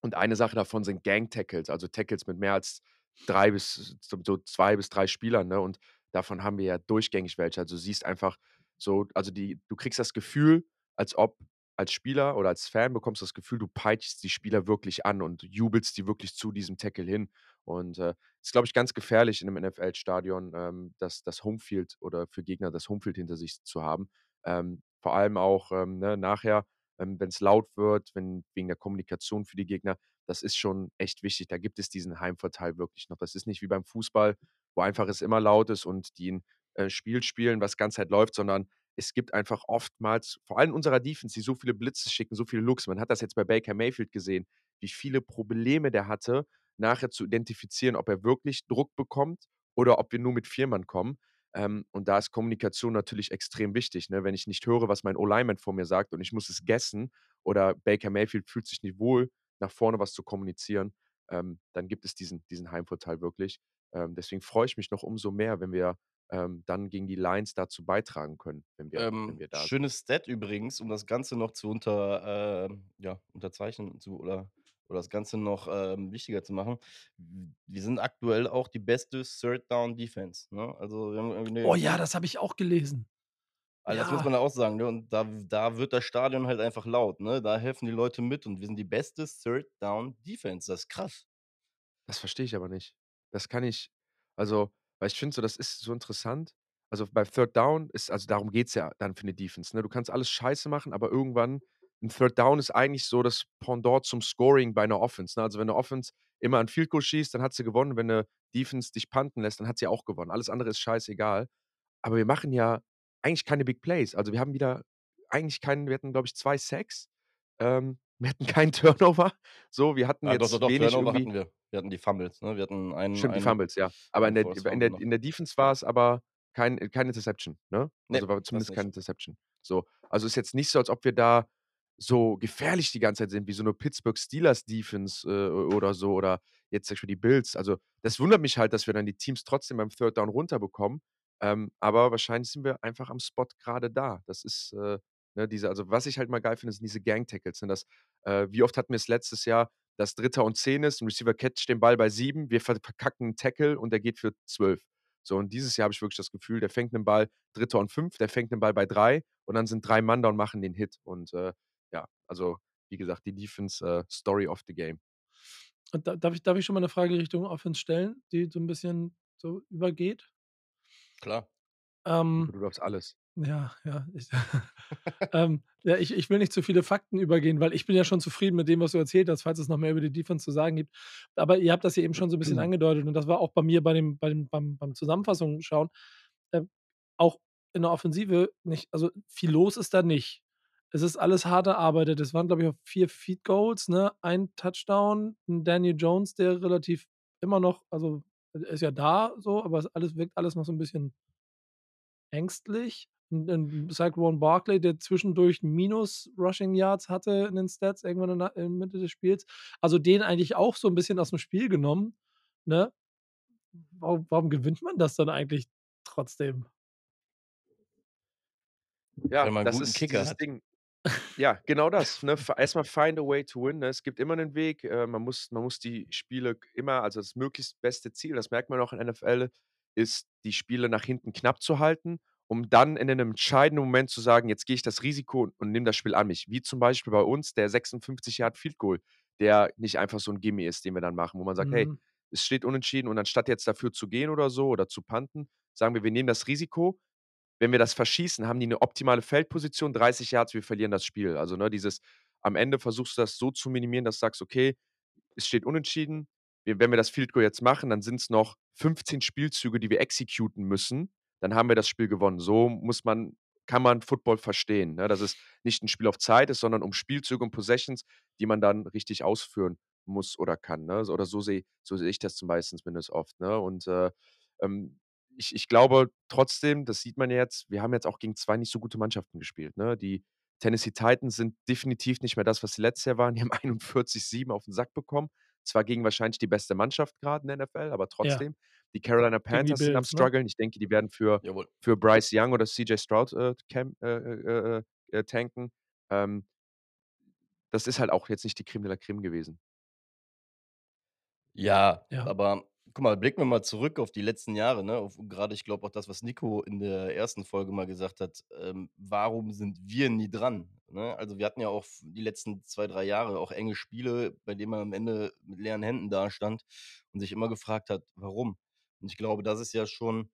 Und eine Sache davon sind Gang-Tackles, also Tackles mit mehr als 3 bis so 2 bis 3 Spielern, ne? Und davon haben wir ja durchgängig welche. Also, du siehst einfach so also, die du kriegst das Gefühl, als ob als Spieler oder als Fan bekommst du das Gefühl, du peitschst die Spieler wirklich an und jubelst die wirklich zu diesem Tackle hin. Und, äh, ist, glaube ich, ganz gefährlich in 'nem NFL-Stadion, ähm, das das Homefield oder für Gegner das Homefield hinter sich zu haben. Ähm, vor allem auch, ähm, ne, nachher, ähm, wenn's laut wird, wenn wegen der Kommunikation für die Gegner, das ist schon echt wichtig. Da gibt es diesen Heimvorteil wirklich noch. Das ist nicht wie beim Fußball, wo einfach es immer laut ist und die 'n, äh, Spiel spielen, was ganze Zeit läuft, sondern es gibt einfach oftmals vor allem unserer Defense, die so viele Blitze schicken, so viele Looks. Man hat das jetzt bei Baker Mayfield gesehen, wie viele Probleme der hatte, nachher zu identifizieren, ob er wirklich Druck bekommt oder ob wir nur mit 4 Mann kommen. Ähm, und da ist Kommunikation natürlich extrem wichtig, ne? Wenn ich nicht höre, was mein O-Lineman vor mir sagt und ich muss es guessen oder Baker Mayfield fühlt sich nicht wohl, nach vorne was zu kommunizieren, ähm, dann gibt es diesen diesen Heimvorteil wirklich. Ähm, deswegen freue ich mich noch umso mehr, wenn wir, ähm, dann gegen die Lions dazu beitragen können, wenn wir wenn Ähm, wir da sind. schönes Stat übrigens, um das Ganze noch zu unter ähm, ja, unterzeichnen zu oder oder das Ganze noch, ähm, wichtiger zu machen. Wir sind aktuell auch die beste Third Down Defense, ne? Also, wir haben irgendwie 'ne Oh ja, das habe ich auch gelesen. Also, das muss Ja. man auch sagen, ne? Und da da wird das Stadion halt einfach laut, ne? Da helfen die Leute mit und wir sind die beste Third Down Defense. Das ist krass. Das verstehe ich aber nicht. Das kann ich also, weil ich finde so, das ist so interessant. Also, bei Third Down ist also, darum geht's ja dann für 'ne Defense, ne? Du kannst alles scheiße machen, aber irgendwann 'n Third Down ist eigentlich so das Pendant zum Scoring bei 'ner Offense, ne? Also, wenn 'ne Offense immer 'n Field Goal schießt, dann hat sie gewonnen. Wenn 'ne Defense dich punten lässt, dann hat sie auch gewonnen. Alles andere ist scheißegal. Aber wir machen ja eigentlich keine Big Plays. Also, wir haben wieder eigentlich keinen wir hatten, glaube ich, 2 Sacks. Ähm, <laughs> wir hatten keinen Turnover. So, wir hatten Ah, doch, doch, jetzt doch, wenig Turnover irgendwie hatten wir. Wir hatten die Fumbles, ne? Wir hatten einen Stimmt, die einen Fumbles, ja. Aber in der in der in der Defense war es aber kein keine Interception, ne? Ne, Also, war zumindest keine. Interception. So, also, ist jetzt nicht so, als ob wir da so gefährlich die ganze Zeit sind wie so 'ne Pittsburgh Steelers Defense, äh, oder so oder jetzt zum Beispiel die Bills. Also, das wundert mich halt, dass wir dann die Teams trotzdem beim Third Down runterbekommen. Ähm, aber wahrscheinlich sind wir einfach am Spot grade da. Das ist, äh, ne, diese also, was ich halt mal geil finde, sind diese Gang Tackles, ne? Äh, wie oft hatten wir's letztes Jahr, dass 3. und 10 ist, 'n Receiver catcht den Ball bei 7, wir ver verkacken 'n Tackle und der geht für 12. So, und dieses Jahr habe ich wirklich das Gefühl, der fängt 'nen Ball 3. und 5, der fängt 'nen Ball bei 3 und dann sind 3 Mann da und machen den Hit. Und, äh, ja, also, wie gesagt, die Defense, äh, Story of the Game. Und da darf ich darf ich schon mal 'ne Frage Richtung Offense stellen, die so 'n bisschen so übergeht? Klar. Ähm, du darfst alles. ja, ja, ich <laughs> <laughs> ähm, ja, ich ich will nicht zu viele Fakten übergehen, weil ich bin ja schon zufrieden mit dem, was du erzählt hast, falls es noch mehr über die Defense zu sagen gibt. Aber ihr habt das ja eben schon so 'n bisschen angedeutet und das war auch bei mir bei dem bei dem beim beim Zusammenfassung schauen. Ähm, auch in der Offensive nicht also, viel los ist da nicht. es ist alles hart erarbeitet. Es waren, glaube ich, 4 Feed Goals, ne? Ein Touchdown, 'n Daniel Jones, der relativ immer noch also, er ist ja da so, aber es alles wirkt alles noch so 'n bisschen ängstlich. 'N 'n Saquon Barkley, der zwischendurch minus Rushing Yards hatte in den Stats irgendwann in der Mitte des Spiels. Also, den eigentlich auch so 'n bisschen aus'm Spiel genommen, ne? Warum warum gewinnt man das dann eigentlich trotzdem? Ja, das ist Kicker dieses hat. Ding. Ja, genau das, ne? F erst mal find a way to win, ne? Es gibt immer 'nen Weg. Äh, man muss man muss die Spiele immer also, das möglichst beste Ziel, das merkt man auch in NFL, ist, die Spiele nach hinten knapp zu halten, um dann in 'nem entscheidenden Moment zu sagen: „Jetzt gehe ich das Risiko und nehme das Spiel an mich.“ Wie zum Beispiel bei uns der 56 Yard Field Goal, der nicht einfach so 'n Gimme ist, den wir dann machen, wo man sagt: „Hey, Mhm. es steht unentschieden“ und anstatt jetzt dafür zu gehen oder so oder zu punten, sagen wir: „Wir nehmen das Risiko.“ Wenn wir das verschießen, haben die 'ne optimale Feldposition, 30 Yards, wir verlieren das Spiel. Also, ne, dieses am Ende versuchst du das so zu minimieren, dass du sagst: „Okay, es steht unentschieden. Wenn wir das Field Goal jetzt machen, dann sind's noch 15 Spielzüge, die wir executen müssen. Dann haben wir das Spiel gewonnen.“ So muss man kann man Football verstehen, ne? Dass es nicht 'n Spiel auf Zeit ist, sondern um Spielzüge und Possessions, die man dann richtig ausführen muss oder kann, ne? Oder so sehe so sehe ich das zum meisten zumindest oft, ne? Und, äh, ähm, ich ich glaube trotzdem, das sieht man ja jetzt, wir haben jetzt auch gegen 2 nicht so gute Mannschaften gespielt, ne? Die Tennessee Titans sind definitiv nicht mehr das, was sie letztes Jahr waren. Die haben <laughs> 41-7 auf 'n Sack bekommen. Zwar gegen wahrscheinlich die beste Mannschaft grad in der NFL, aber Ja. trotzdem. Die Carolina Gegen die Panthers sind am ne? struggeln. Ich denke, die werden für Jawohl. für Bryce Young oder CJ Stroud, äh, camp äh, äh, äh, äh, tanken. Ähm das ist halt auch jetzt nicht die Creme de la Creme gewesen. Ja, Ja. aber guck mal, blicken wir mal zurück auf die letzten Jahre, ne? Auf grade ich glaube auch das, was Nico in der 1. Folge mal gesagt hat, ähm: „Warum sind wir nie dran?“ Ne? Also, wir hatten ja auch die letzten 2, 3 Jahre auch enge Spiele, bei denen man am Ende mit leeren Händen dastand und sich immer gefragt hat: „Warum?“ Und ich glaube, das ist ja schon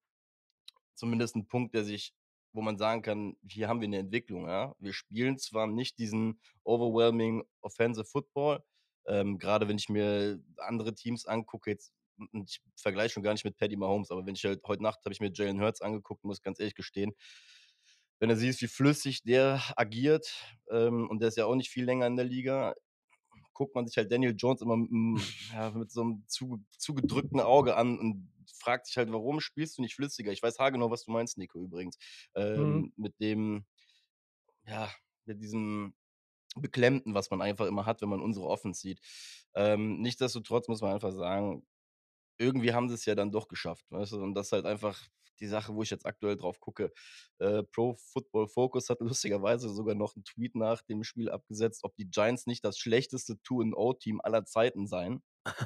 zumindest 'n Punkt, der sich wo man sagen kann: „Hier haben wir 'ne Entwicklung“, ja? Wir spielen zwar nicht diesen overwhelming offensive Football, ähm, grade wenn ich mir andere Teams angucke jetzt und ich vergleiche schon gar nicht mit Patty Mahomes, aber wenn ich halt heute Nacht habe ich mir Jalen Hurts angeguckt, muss ganz ehrlich gestehen. Wenn du siehst, wie flüssig der agiert, ähm, und der ist ja auch nicht viel länger in der Liga, guckt man sich halt Daniel Jones immer mit ja, mit so 'nem zuge zugedrückten Auge an und fragt sich halt: „Warum spielst du nicht flüssiger?“ Ich weiß haargenau, was du meinst, Nico, übrigens. Mhm. Ähm, mit dem ja, mit diesem Beklemmten, was man einfach immer hat, wenn man unsere Offense sieht. Ähm, nichtsdestotrotz muss man einfach sagen, irgendwie haben sie's ja dann doch geschafft, weißt du? Und das ist halt einfach die Sache, wo ich jetzt aktuell drauf gucke. Äh, Pro Football Focus hat <laughs> lustigerweise sogar noch 'n Tweet nach dem Spiel abgesetzt, ob die Giants nicht das schlechteste 2 and-O-Team aller Zeiten seien.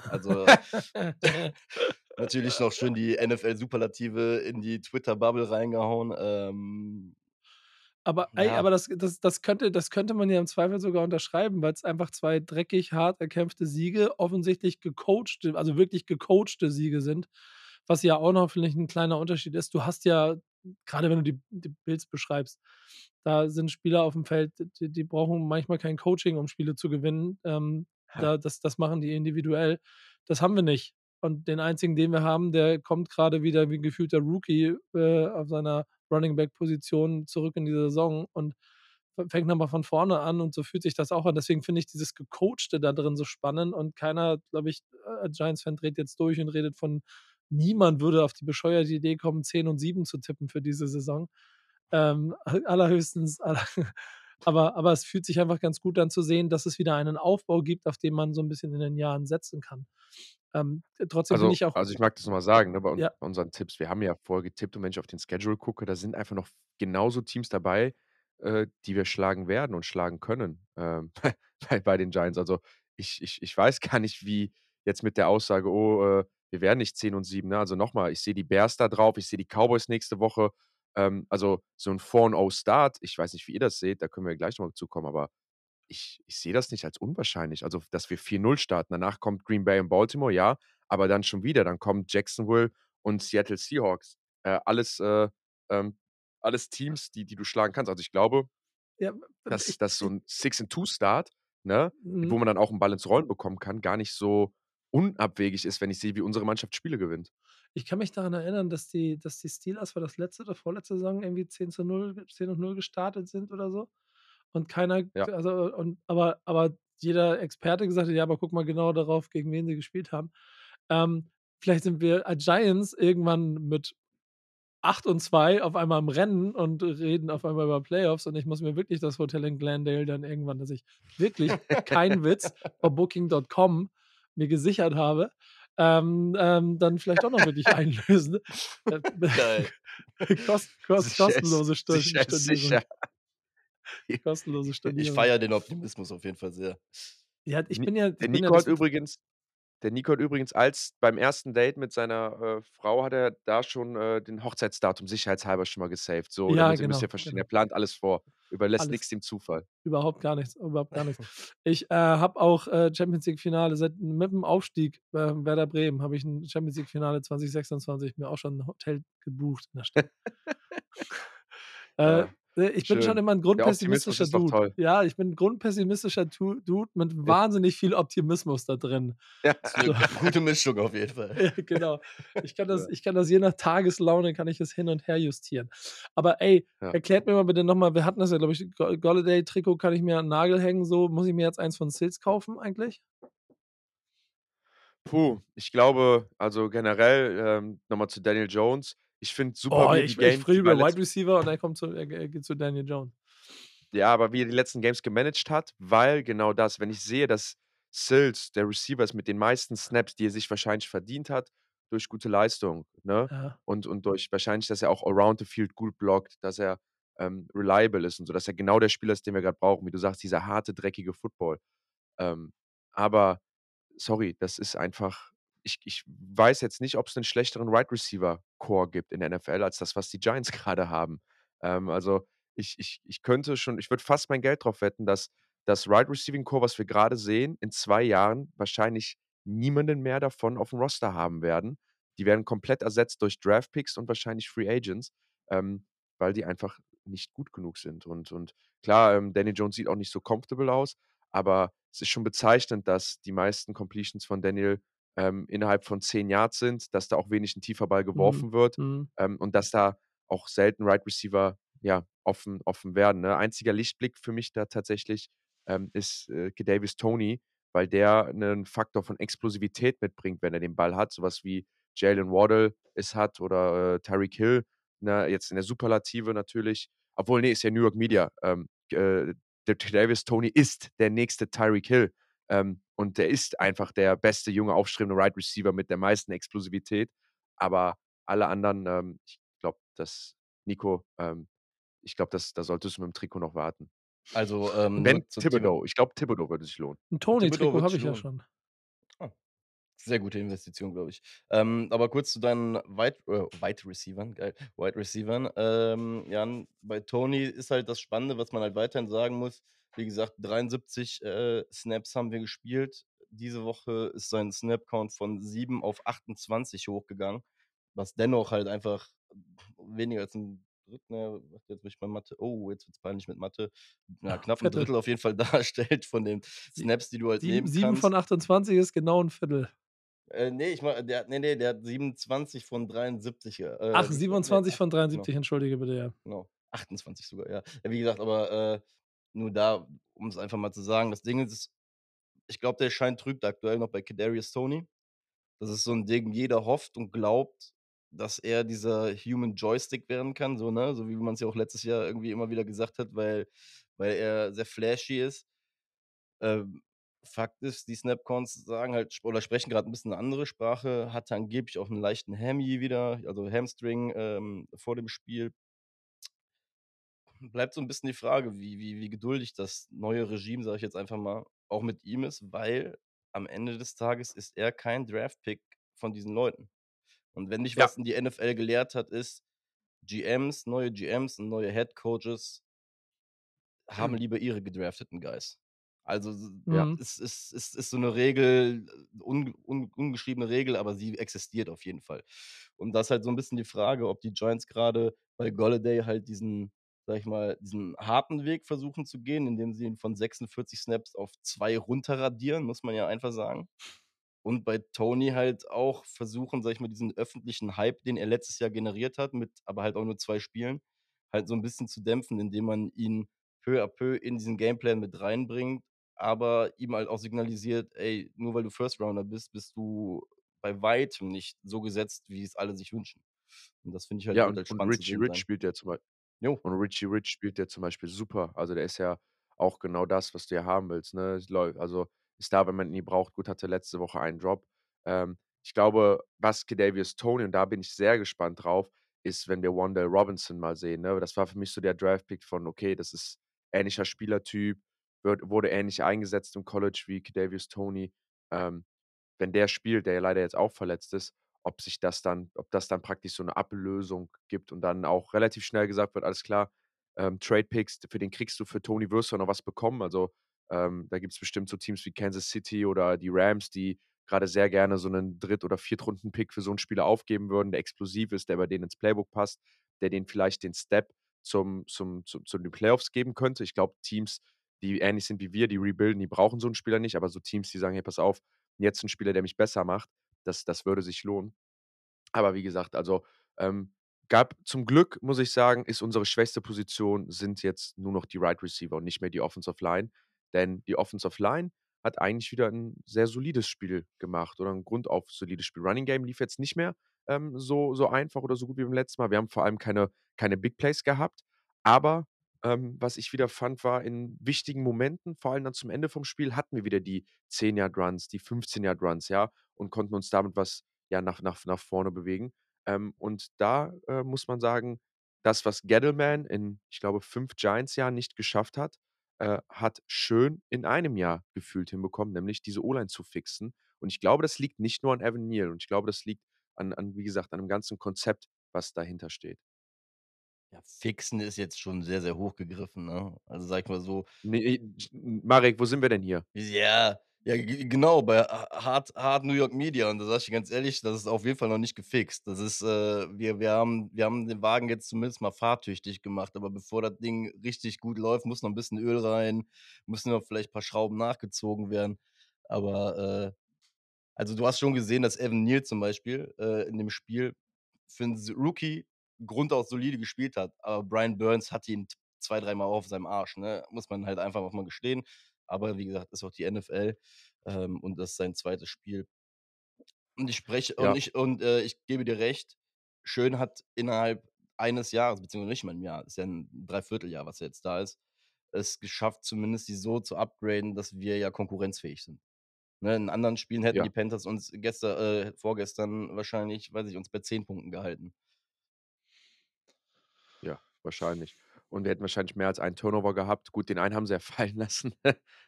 Also, <laughs> natürlich noch schön die NFL-Superlative in die Twitter-Bubble reingehauen. Ähm, Aber ey, ja. aber das das das könnte das könnte man ja im Zweifel sogar unterschreiben, weil's einfach 2 dreckig hart erkämpfte Siege offensichtlich gecoachte also, wirklich gecoachte Siege sind, was ja auch noch vielleicht 'n kleiner Unterschied ist. Du hast ja grade wenn du die die Bills beschreibst, da sind Spieler auf'm Feld, d die brauchen manchmal kein Coaching, um Spiele zu gewinnen. Ähm, da das das machen die individuell. Das haben wir nicht. Und den einzigen, den wir haben, der kommt grade wieder wie 'n gefühlter Rookie, äh, auf seiner Running-Back-Position zurück in die Saison und fängt noch mal von vorne an und so fühlt sich das auch an. Deswegen finde ich dieses Gecoachte da drin so spannend und keiner, glaube ich, äh, Giants-Fan dreht jetzt durch und redet von niemand würde auf die bescheuerte Idee kommen, 10 und 7 zu tippen für diese Saison. Ähm, allerhöchstens aller <laughs> aber aber es fühlt sich einfach ganz gut an zu sehen, dass es wieder einen Aufbau gibt, auf den man so 'n bisschen in den Jahren setzen kann. Ähm, trotzdem Also ich auch also, ich mag das noch mal sagen, ne, bei un Ja. unseren Tipps, wir haben ja vorher getippt und wenn ich auf den Schedule gucke, da sind einfach noch genauso Teams dabei, äh, die wir schlagen werden und schlagen können, ähm, <laughs> bei bei den Giants. Also, ich ich ich weiß gar nicht, wie jetzt mit der Aussage: „Oh, äh, wir werden nicht 10 und 7“, ne? Also, noch mal, ich sehe die Bears da drauf, ich sehe die Cowboys nächste Woche. Ähm, also, so 'n 4 and-O Start, ich weiß nicht, wie ihr das seht, da können wir gleich noch mal zu kommen, aber ich ich sehe das nicht als unwahrscheinlich. Also, dass wir 4-0 starten. Danach kommt Green Bay und Baltimore, ja, aber dann schon wieder. Dann kommt Jacksonville und Seattle Seahawks. Äh, alles, äh, ähm alles Teams, die die du schlagen kannst. Also, ich glaube, Ja, dass ich dass so ich 'n Six-and-Two-Start, ne, Mhm. wo man dann auch 'n Ball ins Rollen bekommen kann, gar nicht so unabwegig ist, wenn ich sehe, wie unsere Mannschaft Spiele gewinnt. Ich kann mich daran erinnern, dass die dass die Steelers war das letzte oder vorletzte Saison irgendwie 10:0 10:0 gestartet sind oder so. Und keiner, Ja. also, und, aber, aber jeder Experte gesagt hat, ja, aber guck mal genau darauf, gegen wen sie gespielt haben. Ähm, vielleicht sind wir als Giants irgendwann mit 8 und 2 auf einmal im Rennen und reden auf einmal über Playoffs und ich muss mir wirklich das Hotel in Glendale dann irgendwann, dass ich wirklich, kein Witz, bei Booking.com mir gesichert habe, ähm, ähm, dann vielleicht auch noch wirklich einlösen. Äh. <laughs> <laughs> Kost, kost, kostenlose Stu- sicher sicher. Kostenlose Ich Stornierung. feiere den Optimismus auf jeden Fall sehr. Ja, ich bin ja, ich Der bin ja Nico hat das- übrigens, der Nico hat übrigens als beim ersten Date mit seiner äh, Frau hat er da schon äh, den Hochzeitsdatum sicherheitshalber schon mal gesaved. So, Ja, damit ihr müsst genau, ja verstehen, genau. er plant alles vor, überlässt nichts dem Zufall. Überhaupt gar nichts, überhaupt gar nichts. <laughs> Ich äh, habe auch äh, Champions League Finale seit mit dem Aufstieg äh, Werder Bremen habe ich ein Champions League Finale 2026 mir auch schon ein Hotel gebucht in der Stadt. <laughs> Ja, äh, ich bin schon immer ein grundpessimistischer Dude. Ja, ich bin ein grundpessimistischer Dude mit wahnsinnig viel Optimismus da drin. Ja. <laughs> Eine gute Mischung auf jeden Fall. Ja, genau. Ich kann, <laughs> das, ich kann das je nach Tageslaune, kann ich es hin und her justieren. Aber ey, erklärt mir mal bitte nochmal, wir hatten das ja, glaube ich, Go- Golladay-Trikot kann ich mir an den Nagel hängen, so. Muss ich mir jetzt eins von Sills kaufen eigentlich? Puh, ich glaube, also generell ähm, nochmal zu Daniel Jones. Ich finde super, Oh, wie er die ich, ich Games, friere die er über Wide Receiver und er kommt zu, er, er geht zu Daniel Jones. Ja, aber wie er die letzten Games gemanagt hat, weil genau das, wenn ich sehe, dass Sills der Receiver ist mit den meisten Snaps, die er sich wahrscheinlich verdient hat, durch gute Leistung, ne? Ja. Und, und durch wahrscheinlich, dass er auch around the field gut blockt, dass er ähm, reliable ist und so, dass er genau der Spieler ist, den wir gerade brauchen, wie du sagst, dieser harte, dreckige Football. Ähm, aber sorry, das ist einfach. Ich, ich weiß jetzt nicht, ob es einen schlechteren Wide Receiver Core gibt in der NFL als das, was die Giants <laughs> gerade haben. Ähm, also ich, ich, ich könnte schon, ich würde fast mein Geld drauf wetten, dass das Wide Receiving Core, was wir gerade sehen, in zwei Jahren wahrscheinlich niemanden mehr davon auf dem Roster haben werden. Die werden komplett ersetzt durch Draft Picks und wahrscheinlich Free Agents, ähm, weil die einfach nicht gut genug sind. Und, und klar, ähm, Danny Jones sieht auch nicht so comfortable aus, aber es ist schon bezeichnend, dass die meisten Completions von Daniel ähm, innerhalb von zehn Yards sind, dass da auch wenig ein tiefer Ball geworfen wird Mhm. ähm, und dass da auch selten Right Receiver ja, offen, offen werden. Ne? Einziger Lichtblick für mich da tatsächlich ähm, ist äh, Davis Tony, weil der einen Faktor von Explosivität mitbringt, wenn er den Ball hat, sowas wie Jalen Waddle es hat oder äh, Tyreek Hill, ne? jetzt in der Superlative natürlich. Obwohl, nee, ist ja New York Media. Ähm, äh, der Davis Tony ist der nächste Tyreek Hill. Ähm, und der ist einfach der beste junge, aufstrebende Right Receiver mit der meisten Explosivität. Aber alle anderen, ähm, ich glaube, dass Nico, ähm, ich glaube, da solltest du mit dem Trikot noch warten. Also, ähm, Wenn Thibodeau, ich glaube, Thibodeau würde sich lohnen. Ein Tony-Trikot habe ich ja schon. schon. Sehr gute Investition, glaube ich. Ähm, aber kurz zu deinen Wide, äh, Wide Receivern, geil, Wide Receivern. Ähm, Jan, bei Tony ist halt das Spannende, was man halt weiterhin sagen muss. Wie gesagt, 73 äh, Snaps haben wir gespielt. Diese Woche ist sein Snap-Count von 7 auf 28 hochgegangen, was dennoch halt einfach weniger als ein Drittel, ne, jetzt bin ich bei Mathe, oh, jetzt wird es peinlich mit Mathe, ja, knapp ein Viertel. Drittel auf jeden Fall <laughs> darstellt von den Snaps, die du halt Sieben, nehmen kannst. von 28 ist genau ein Viertel. Äh, nee, ich mach, der, hat- nee, nee, der hat 27 von 73. Äh, Ach, nee, 27 ach- von Genau, 73, entschuldige bitte, ja. genau. 28 sogar, ja. ja. Wie gesagt, aber äh, nur da, um es einfach mal zu sagen, das Ding ist, ich glaube, der Schein trügt aktuell noch bei Kadarius Tony. Das ist so ein Ding, jeder hofft und glaubt, dass er dieser Human Joystick werden kann, so, ne? So wie man es ja auch letztes Jahr irgendwie immer wieder gesagt hat, weil, weil er sehr flashy ist. Ähm, Fakt ist, die Snapcons sagen halt oder sprechen gerade ein bisschen eine andere Sprache, hatte angeblich auch einen leichten Hammy wieder, also Hamstring ähm, vor dem Spiel. Bleibt so ein bisschen die Frage, wie, wie, wie geduldig das neue Regime, sage ich jetzt einfach mal, auch mit ihm ist, weil am Ende des Tages ist er kein Draft-Pick von diesen Leuten. Und wenn dich Ja. was in die NFL gelehrt hat, ist, GMs, neue GMs und neue Head Coaches haben Mhm. lieber ihre gedrafteten Guys. Also Ja. Mhm. es ist, es ist so eine Regel, äh, un, un, ungeschriebene Regel, aber sie existiert auf jeden Fall. Und das ist halt so ein bisschen die Frage, ob die Giants gerade bei Golladay halt diesen, sag ich mal, diesen harten Weg versuchen zu gehen, indem sie ihn von 46 Snaps auf zwei runterradieren, muss man ja einfach sagen. Und bei Tony halt auch versuchen, sag ich mal, diesen öffentlichen Hype, den er letztes Jahr generiert hat, mit aber halt auch nur zwei Spielen, halt so ein bisschen zu dämpfen, indem man ihn peu à peu in diesen Gameplan mit reinbringt, aber ihm halt auch signalisiert: „Ey, nur weil du First Rounder bist, bist du bei Weitem nicht so gesetzt, wie es alle sich wünschen.“ Und das finde ich halt Ja, und halt und spannend zu Richie Rich spielt ja zum Bei Jo. und Richie Rich spielt ja zum Beispiel super. Also, der ist ja auch genau das, was du ja haben willst, ne? Also, ist da, wenn man ihn braucht. Gut, hatte letzte Woche einen Drop. Ähm, ich glaube, was Kadarius Toney und da bin ich sehr gespannt drauf, ist, wenn wir Wan'Dale Robinson mal sehen, ne? Das war für mich so der Draft-Pick von: Okay, das ist ähnlicher Spielertyp, wird wurde ähnlich eingesetzt im College wie Kadarius Toney. Ähm, wenn der spielt, der ja leider jetzt auch verletzt ist, ob sich das dann ob das dann praktisch so 'ne Ablösung gibt und dann auch relativ schnell gesagt wird: „Alles klar, ähm, Trade Picks, für den kriegst du für Toney wirst du noch was bekommen.“ Also, ähm, da gibt's bestimmt so Teams wie Kansas City oder die Rams, die grade sehr gerne so 'nen Dritt oder Viertrunden-Pick für so 'n Spieler aufgeben würden, der explosiv ist, der bei denen ins Playbook passt, der denen vielleicht den Step zum zum zu zu den Playoffs geben könnte. Ich glaube, Teams, die ähnlich sind wie wir, die rebuilden, die brauchen so 'n Spieler nicht, aber so Teams, die sagen: „Hey, pass auf, jetzt 'n Spieler, der mich besser macht“, das das würde sich lohnen. Aber wie gesagt, also, ähm, gab zum Glück, muss ich sagen, ist unsere schwächste Position sind jetzt nur noch die Wide Receiver und nicht mehr die Offensive Line. Denn die Offensive Line hat eigentlich wieder 'n sehr solides Spiel gemacht oder 'n grundauf solides Spiel. Running Game lief jetzt nicht mehr, ähm, so so einfach oder so gut wie beim letzten Mal. Wir haben vor allem keine keine Big Plays gehabt, aber, ähm, was ich wieder fand, war in wichtigen Momenten, vor allem dann zum Ende vom Spiel, hatten wir wieder die 10 Yard Runs, die 15 Yard Runs, ja, und konnten uns damit was, ja, nach nach nach vorne bewegen. Ähm, und da, äh, muss man sagen, das, was Gettleman in, ich glaube, 5 Giants-Jahren nicht geschafft hat, äh, hat Schön in einem Jahr gefühlt hinbekommen, nämlich diese O-Line zu fixen. Und ich glaube, das liegt nicht nur an Evan Neal und ich glaube, das liegt an an, wie gesagt, an dem ganzen Konzept, was dahinter steht. Ja, fixen ist jetzt schon sehr, sehr hoch gegriffen, ne? Also, sage ich mal so Ne, i j Marek, wo sind wir denn hier? Ja, ja, genau, bei Ha Hard Hard New York Media und da sage ich ganz ehrlich, das ist auf jeden Fall noch nicht gefixt. Das ist, äh wir wir haben wir haben den Wagen jetzt zumindest mal fahrtüchtig gemacht, aber bevor das Ding richtig gut läuft, muss noch 'n bisschen Öl rein, müssen noch vielleicht paar Schrauben nachgezogen werden. Aber, äh also, du hast schon gesehen, dass Evan Neal zum Beispiel, äh, in dem Spiel für 'n s Rookie grundaus solide gespielt hat, aber Brian Burns hat ihn zwei, dreimal auf seinem Arsch, ne? Muss man halt einfach mal gestehen. Aber wie gesagt, ist auch die NFL, ähm, und das ist sein 2. Spiel. Und ich spreche und Ja. ich und, äh, ich gebe dir recht, Schön hat innerhalb eines Jahres, beziehungsweise nicht mal 'n Jahr, ist ja 'n 3/4 Jahr, was jetzt da ist, es geschafft, zumindest die so zu upgraden, dass wir ja konkurrenzfähig sind. Ne, in anderen Spielen hätten Ja. die Panthers uns gester äh, vorgestern wahrscheinlich, weiß ich, uns bei 10 Punkten gehalten. Ja, wahrscheinlich. Und wir hätten wahrscheinlich mehr als einen Turnover gehabt. Gut, den einen haben sie ja <laughs> fallen lassen.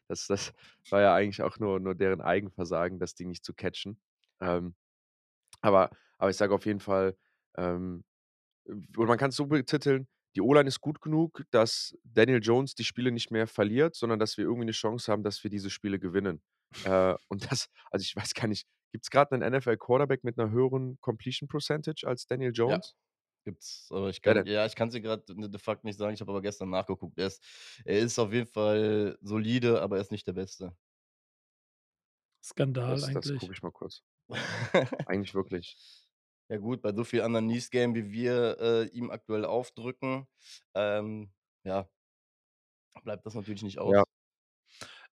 Das das war ja eigentlich auch nur nur deren Eigenversagen, das Ding nicht zu catchen. Ähm, aber aber ich sage auf jeden Fall, ähm, oder man kann's so betiteln: Die O-Line ist gut genug, dass Daniel Jones die Spiele nicht mehr verliert, sondern dass wir irgendwie 'ne Chance haben, dass wir diese Spiele gewinnen. Äh, und das also, ich weiß gar nicht, gibt's grad 'nen NFL-Quarterback mit 'ner höheren Completion Percentage als Daniel Ja, Jones? Gibt's, aber ich kann ja, ich kann's dir grad de facto nicht sagen. Ich habe aber gestern nachgeguckt. Er ist er ist auf jeden Fall solide, aber er ist nicht der Beste. Skandal Das das eigentlich. gucke ich mal kurz. <laughs> Eigentlich wirklich. Ja gut, bei so viel anderen Nice-Game, wie wir, äh, ihm aktuell aufdrücken, ähm, ja bleibt das natürlich nicht Ja. aus.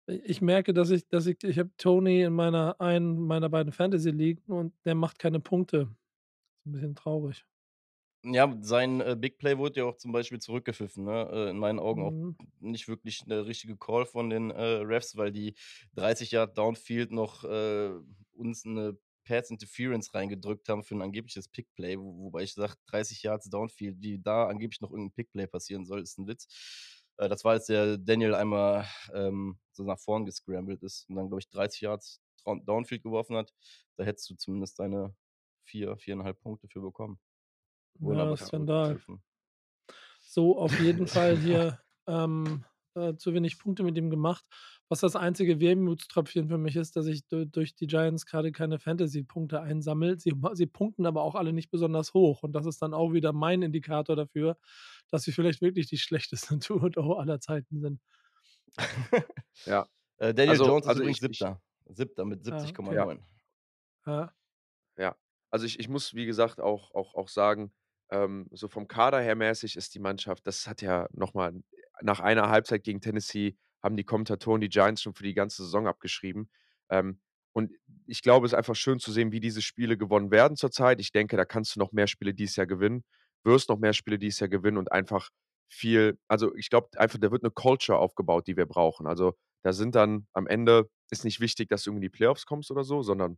I ich merke, dass ich dass ich ich habe Toney in meiner einen meiner beiden Fantasy-Ligen und der macht keine Punkte. Ist 'n bisschen traurig. Ja, sein, äh, Big Play wurde ja auch zum Beispiel zurückgepfiffen, ne? Äh, in meinen Augen auch Mhm. nicht wirklich 'ne richtige Call von den, äh, Refs, weil die 30 Yard Downfield noch, äh, uns 'ne Pass Interference reingedrückt haben für 'n angebliches Pick Play, wo wobei ich sage, 30 Yards Downfield, wie da angeblich noch irgend 'n Pick Play passieren soll, ist 'n Witz. Äh, das war, als der Daniel einmal, ähm, so nach vorn gescrambled ist und dann, glaube ich, 30 Yards Down Downfield geworfen hat. Da hättest du zumindest deine 4, 4,5 Punkte für bekommen. Wurden Ja. Skandal. So, auf <laughs> jeden Fall hier, ähm, äh, zu wenig Punkte mit ihm gemacht. Was das einzige Wermutströpfchen für mich ist, dass ich du durch die Giants grade keine Fantasy-Punkte einsammle. Sie sie punkten aber auch alle nicht besonders hoch und das ist dann auch wieder mein Indikator dafür, dass sie vielleicht wirklich die schlechtesten <laughs> Two and O aller Zeiten sind. <laughs> Ja. Äh, Daniel Also Jones ist also, übrigens ich 7. 7. mit Ah, siebzig Komma okay. Ja. neun. Ja. Ja. Also, ich ich muss, wie gesagt, auch auch auch sagen, ähm, so vom Kader her mäßig ist die Mannschaft das hat ja noch mal nach einer Halbzeit gegen Tennessee haben die Kommentatoren die Giants schon für die ganze Saison abgeschrieben. Ähm, und ich glaube, es ist einfach schön zu sehen, wie diese Spiele gewonnen werden zurzeit. Ich denke, da kannst du noch mehr Spiele dieses Jahr gewinnen, wirst noch mehr Spiele dieses Jahr gewinnen und einfach viel, also ich glaube einfach, da wird eine Culture aufgebaut, die wir brauchen. Also da sind dann am Ende, ist nicht wichtig, dass du irgendwie in die Playoffs kommst oder so, sondern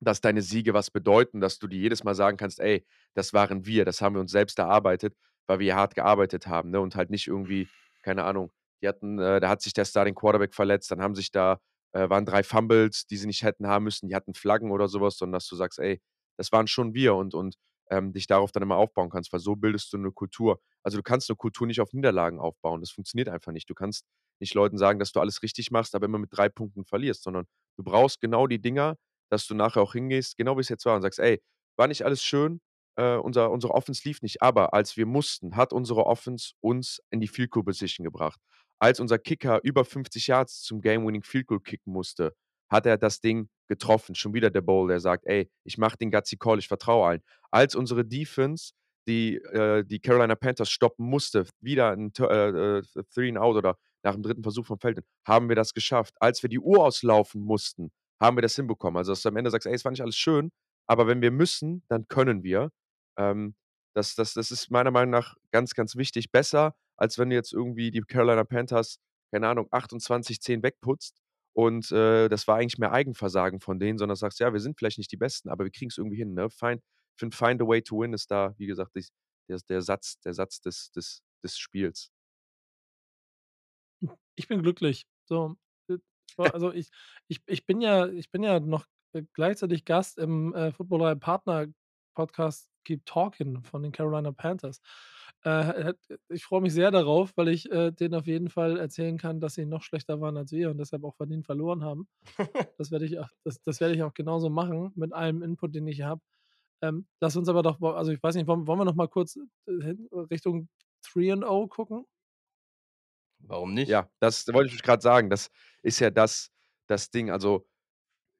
dass deine Siege was bedeuten, dass du dir jedes Mal sagen kannst, ey, das waren wir, das haben wir uns selbst erarbeitet, weil wir hart gearbeitet haben, ne? Und halt nicht irgendwie, keine Ahnung, die hatten, äh, da hat sich der Starting Quarterback verletzt, dann haben sich da, äh, waren drei Fumbles, die sie nicht hätten haben müssen, die hatten Flaggen oder sowas, sondern dass du sagst, ey, das waren schon wir und, und ähm, dich darauf dann immer aufbauen kannst, weil so bildest du eine Kultur. Also du kannst eine Kultur nicht auf Niederlagen aufbauen. Das funktioniert einfach nicht. Du kannst nicht Leuten sagen, dass du alles richtig machst, aber immer mit drei Punkten verlierst, sondern du brauchst genau die Dinger, dass du nachher auch hingehst, genau wie es jetzt war und sagst, ey, war nicht alles schön, äh, unser, unsere Offense lief nicht, aber als wir mussten, hat unsere Offense uns in die Field Goal Position gebracht. Als unser Kicker über 50 Yards zum Game-Winning Field Goal kicken musste, hat er das Ding getroffen. Schon wieder der Bowl, der sagt, ey, ich mache den Gutsy Call, ich vertraue allen. Als unsere Defense die, äh, die Carolina Panthers stoppen musste, wieder ein äh, äh, Three and Out oder nach dem dritten Versuch vom Feld, haben wir das geschafft. Als wir die Uhr auslaufen mussten, haben wir das hinbekommen. Also, dass du am Ende sagst, ey, es war nicht alles schön, aber wenn wir müssen, dann können wir. Ähm, das, das, das ist meiner Meinung nach ganz, ganz wichtig. Besser, als wenn du jetzt irgendwie die Carolina Panthers, keine Ahnung, 28-10 wegputzt und äh, das war eigentlich mehr Eigenversagen von denen, sondern sagst, ja, wir sind vielleicht nicht die Besten, aber wir kriegen es irgendwie hin. Ne? Find, ich finde, find a way to win ist da, wie gesagt, die, der, der Satz, der Satz des, des, des Spiels. Ich bin glücklich. So, also ich, ich, ich bin ja, ich bin ja noch äh, gleichzeitig Gast im äh, Footballer Partner Podcast Keep Talking von den Carolina Panthers. Äh, ich freue mich sehr darauf, weil ich äh, denen auf jeden Fall erzählen kann, dass sie noch schlechter waren als wir und deshalb auch verdient verloren haben. <laughs> das werde ich, auch, das, das werde ich auch genauso machen mit allem Input, den ich habe. Ähm, lass uns aber doch, also ich weiß nicht, wollen, wollen wir noch mal kurz äh, Richtung 3-0 gucken? Warum nicht? Ja, das wollte ich gerade sagen. Das ist ja das, das Ding. Also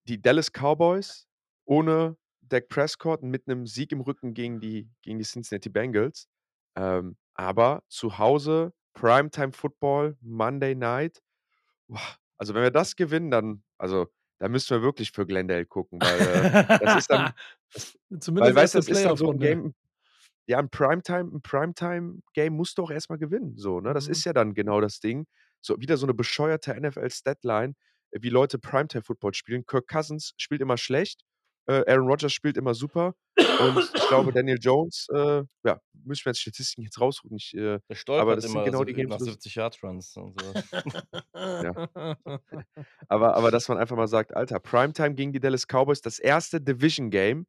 die Dallas Cowboys ohne Dak Prescott mit einem Sieg im Rücken gegen die, gegen die Cincinnati Bengals. Ähm, aber zu Hause Primetime Football, Monday Night. Also wenn wir das gewinnen, dann, also da müssen wir wirklich für Glendale gucken, weil äh, das ist dann, <laughs> das, Zumindest weil weißt das ist dann so ein. Game, ja, ein Primetime, ein Primetime-Game musst du auch erstmal gewinnen. So, ne? Das Mhm. ist ja dann genau das Ding. So, wieder so eine bescheuerte NFL-Statline, äh, wie Leute Primetime-Football spielen. Kirk Cousins spielt immer schlecht, äh, Aaron Rodgers spielt immer super. Und ich glaube, <coughs> Daniel Jones, äh, ja, müssen wir jetzt Statistiken jetzt raussuchen. Ich, äh, Der stolpert aber das sind immer genau so die nach Games, das- 70 Yard Runs und so. <laughs> aber, aber dass man einfach mal sagt, Alter, Primetime gegen die Dallas Cowboys, das erste Division-Game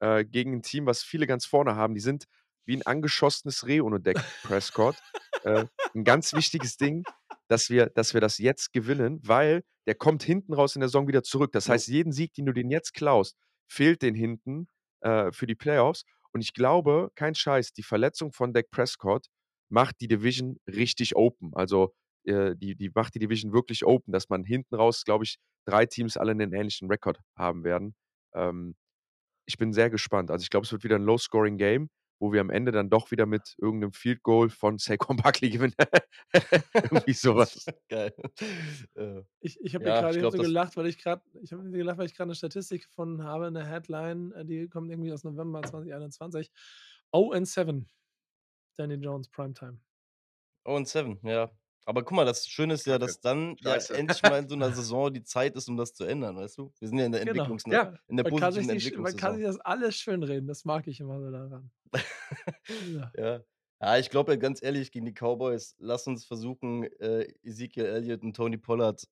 äh, gegen ein Team, was viele ganz vorne haben. Die sind wie ein angeschossenes Reh ohne Deck Prescott. äh, ein ganz wichtiges Ding, dass wir, dass wir das jetzt gewinnen, weil der kommt hinten raus in der Saison wieder zurück. Das heißt, jeden Sieg, den du den jetzt klaust, fehlt den hinten äh, für die Playoffs. Und ich glaube, kein Scheiß, die Verletzung von Dak Prescott macht die Division richtig open. Also äh, die, die macht die Division wirklich open, dass man hinten raus, glaube ich, drei Teams alle einen ähnlichen Rekord haben werden. Ähm, ich bin sehr gespannt. Also ich glaube, es wird wieder ein Low-Scoring-Game, wo wir am Ende dann doch wieder mit irgendeinem Field Goal von Saquon <laughs> Barkley gewinnen. <laughs> Irgendwie sowas. <laughs> Geil. Äh, Ich, ich habe Ja, gerade so das- gelacht, weil ich gerade, ich habe gelacht, weil ich gerade eine Statistik gefunden habe, eine Headline, äh, die kommt irgendwie aus November 2021. 0 and 7. Danny Jones Primetime. Oh, und Seven, ja. Aber guck mal, das Schöne ist ja, dass dann ja endlich mal in so einer Saison die Zeit ist, um das zu ändern, weißt du? Wir sind ja in der Genau. Entwicklungs Ja. in der Man kann, sich positiven nicht, man kann sich das alles schönreden, das mag ich immer so daran. <laughs> Ja. Ja. Ja, ich glaube ja ganz ehrlich, gegen die Cowboys, lass uns versuchen, äh, Ezekiel Elliott und Tony Pollard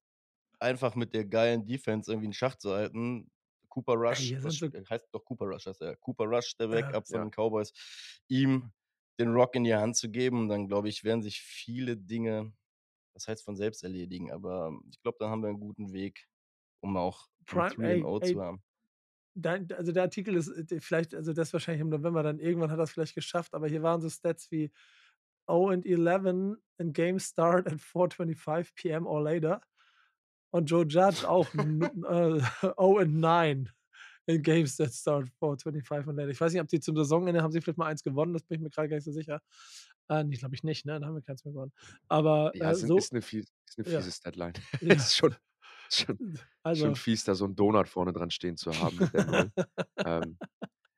einfach mit der geilen Defense irgendwie in Schach zu halten. Cooper Rush, hier was so- heißt doch Cooper Rush, heißt er. Cooper Rush, der Ja, Backup von ja. den Cowboys, ihm den Rock in die Hand zu geben, dann glaube ich, werden sich viele Dinge, das heißt von selbst erledigen, aber ich glaube, dann haben wir einen guten Weg, um auch Prime, 3 ey, 0 ey, zu haben. Dein, also der Artikel ist äh, vielleicht, also das wahrscheinlich im November, dann irgendwann hat er es vielleicht geschafft, aber hier waren so Stats wie 0 and 11 and game start at 4.25 p.m. or later. Und Joe Judge auch äh, <laughs> 0 and 9 in games that start 4.25 und later. Ich weiß nicht, ob die zum Saisonende haben sie vielleicht mal eins gewonnen, das bin ich mir gerade gar nicht so sicher. Ah, ne, glaube ich nicht, ne? Da haben wir keins mehr gewonnen. Aber, Ja, äh, ist so ist 'ne fies ist 'ne ja. fiese Statline. <laughs> Ja. Ist schon schon schon Also fies, da so 'n Donut vorne dran stehen zu haben mit der 0. <laughs> Ähm,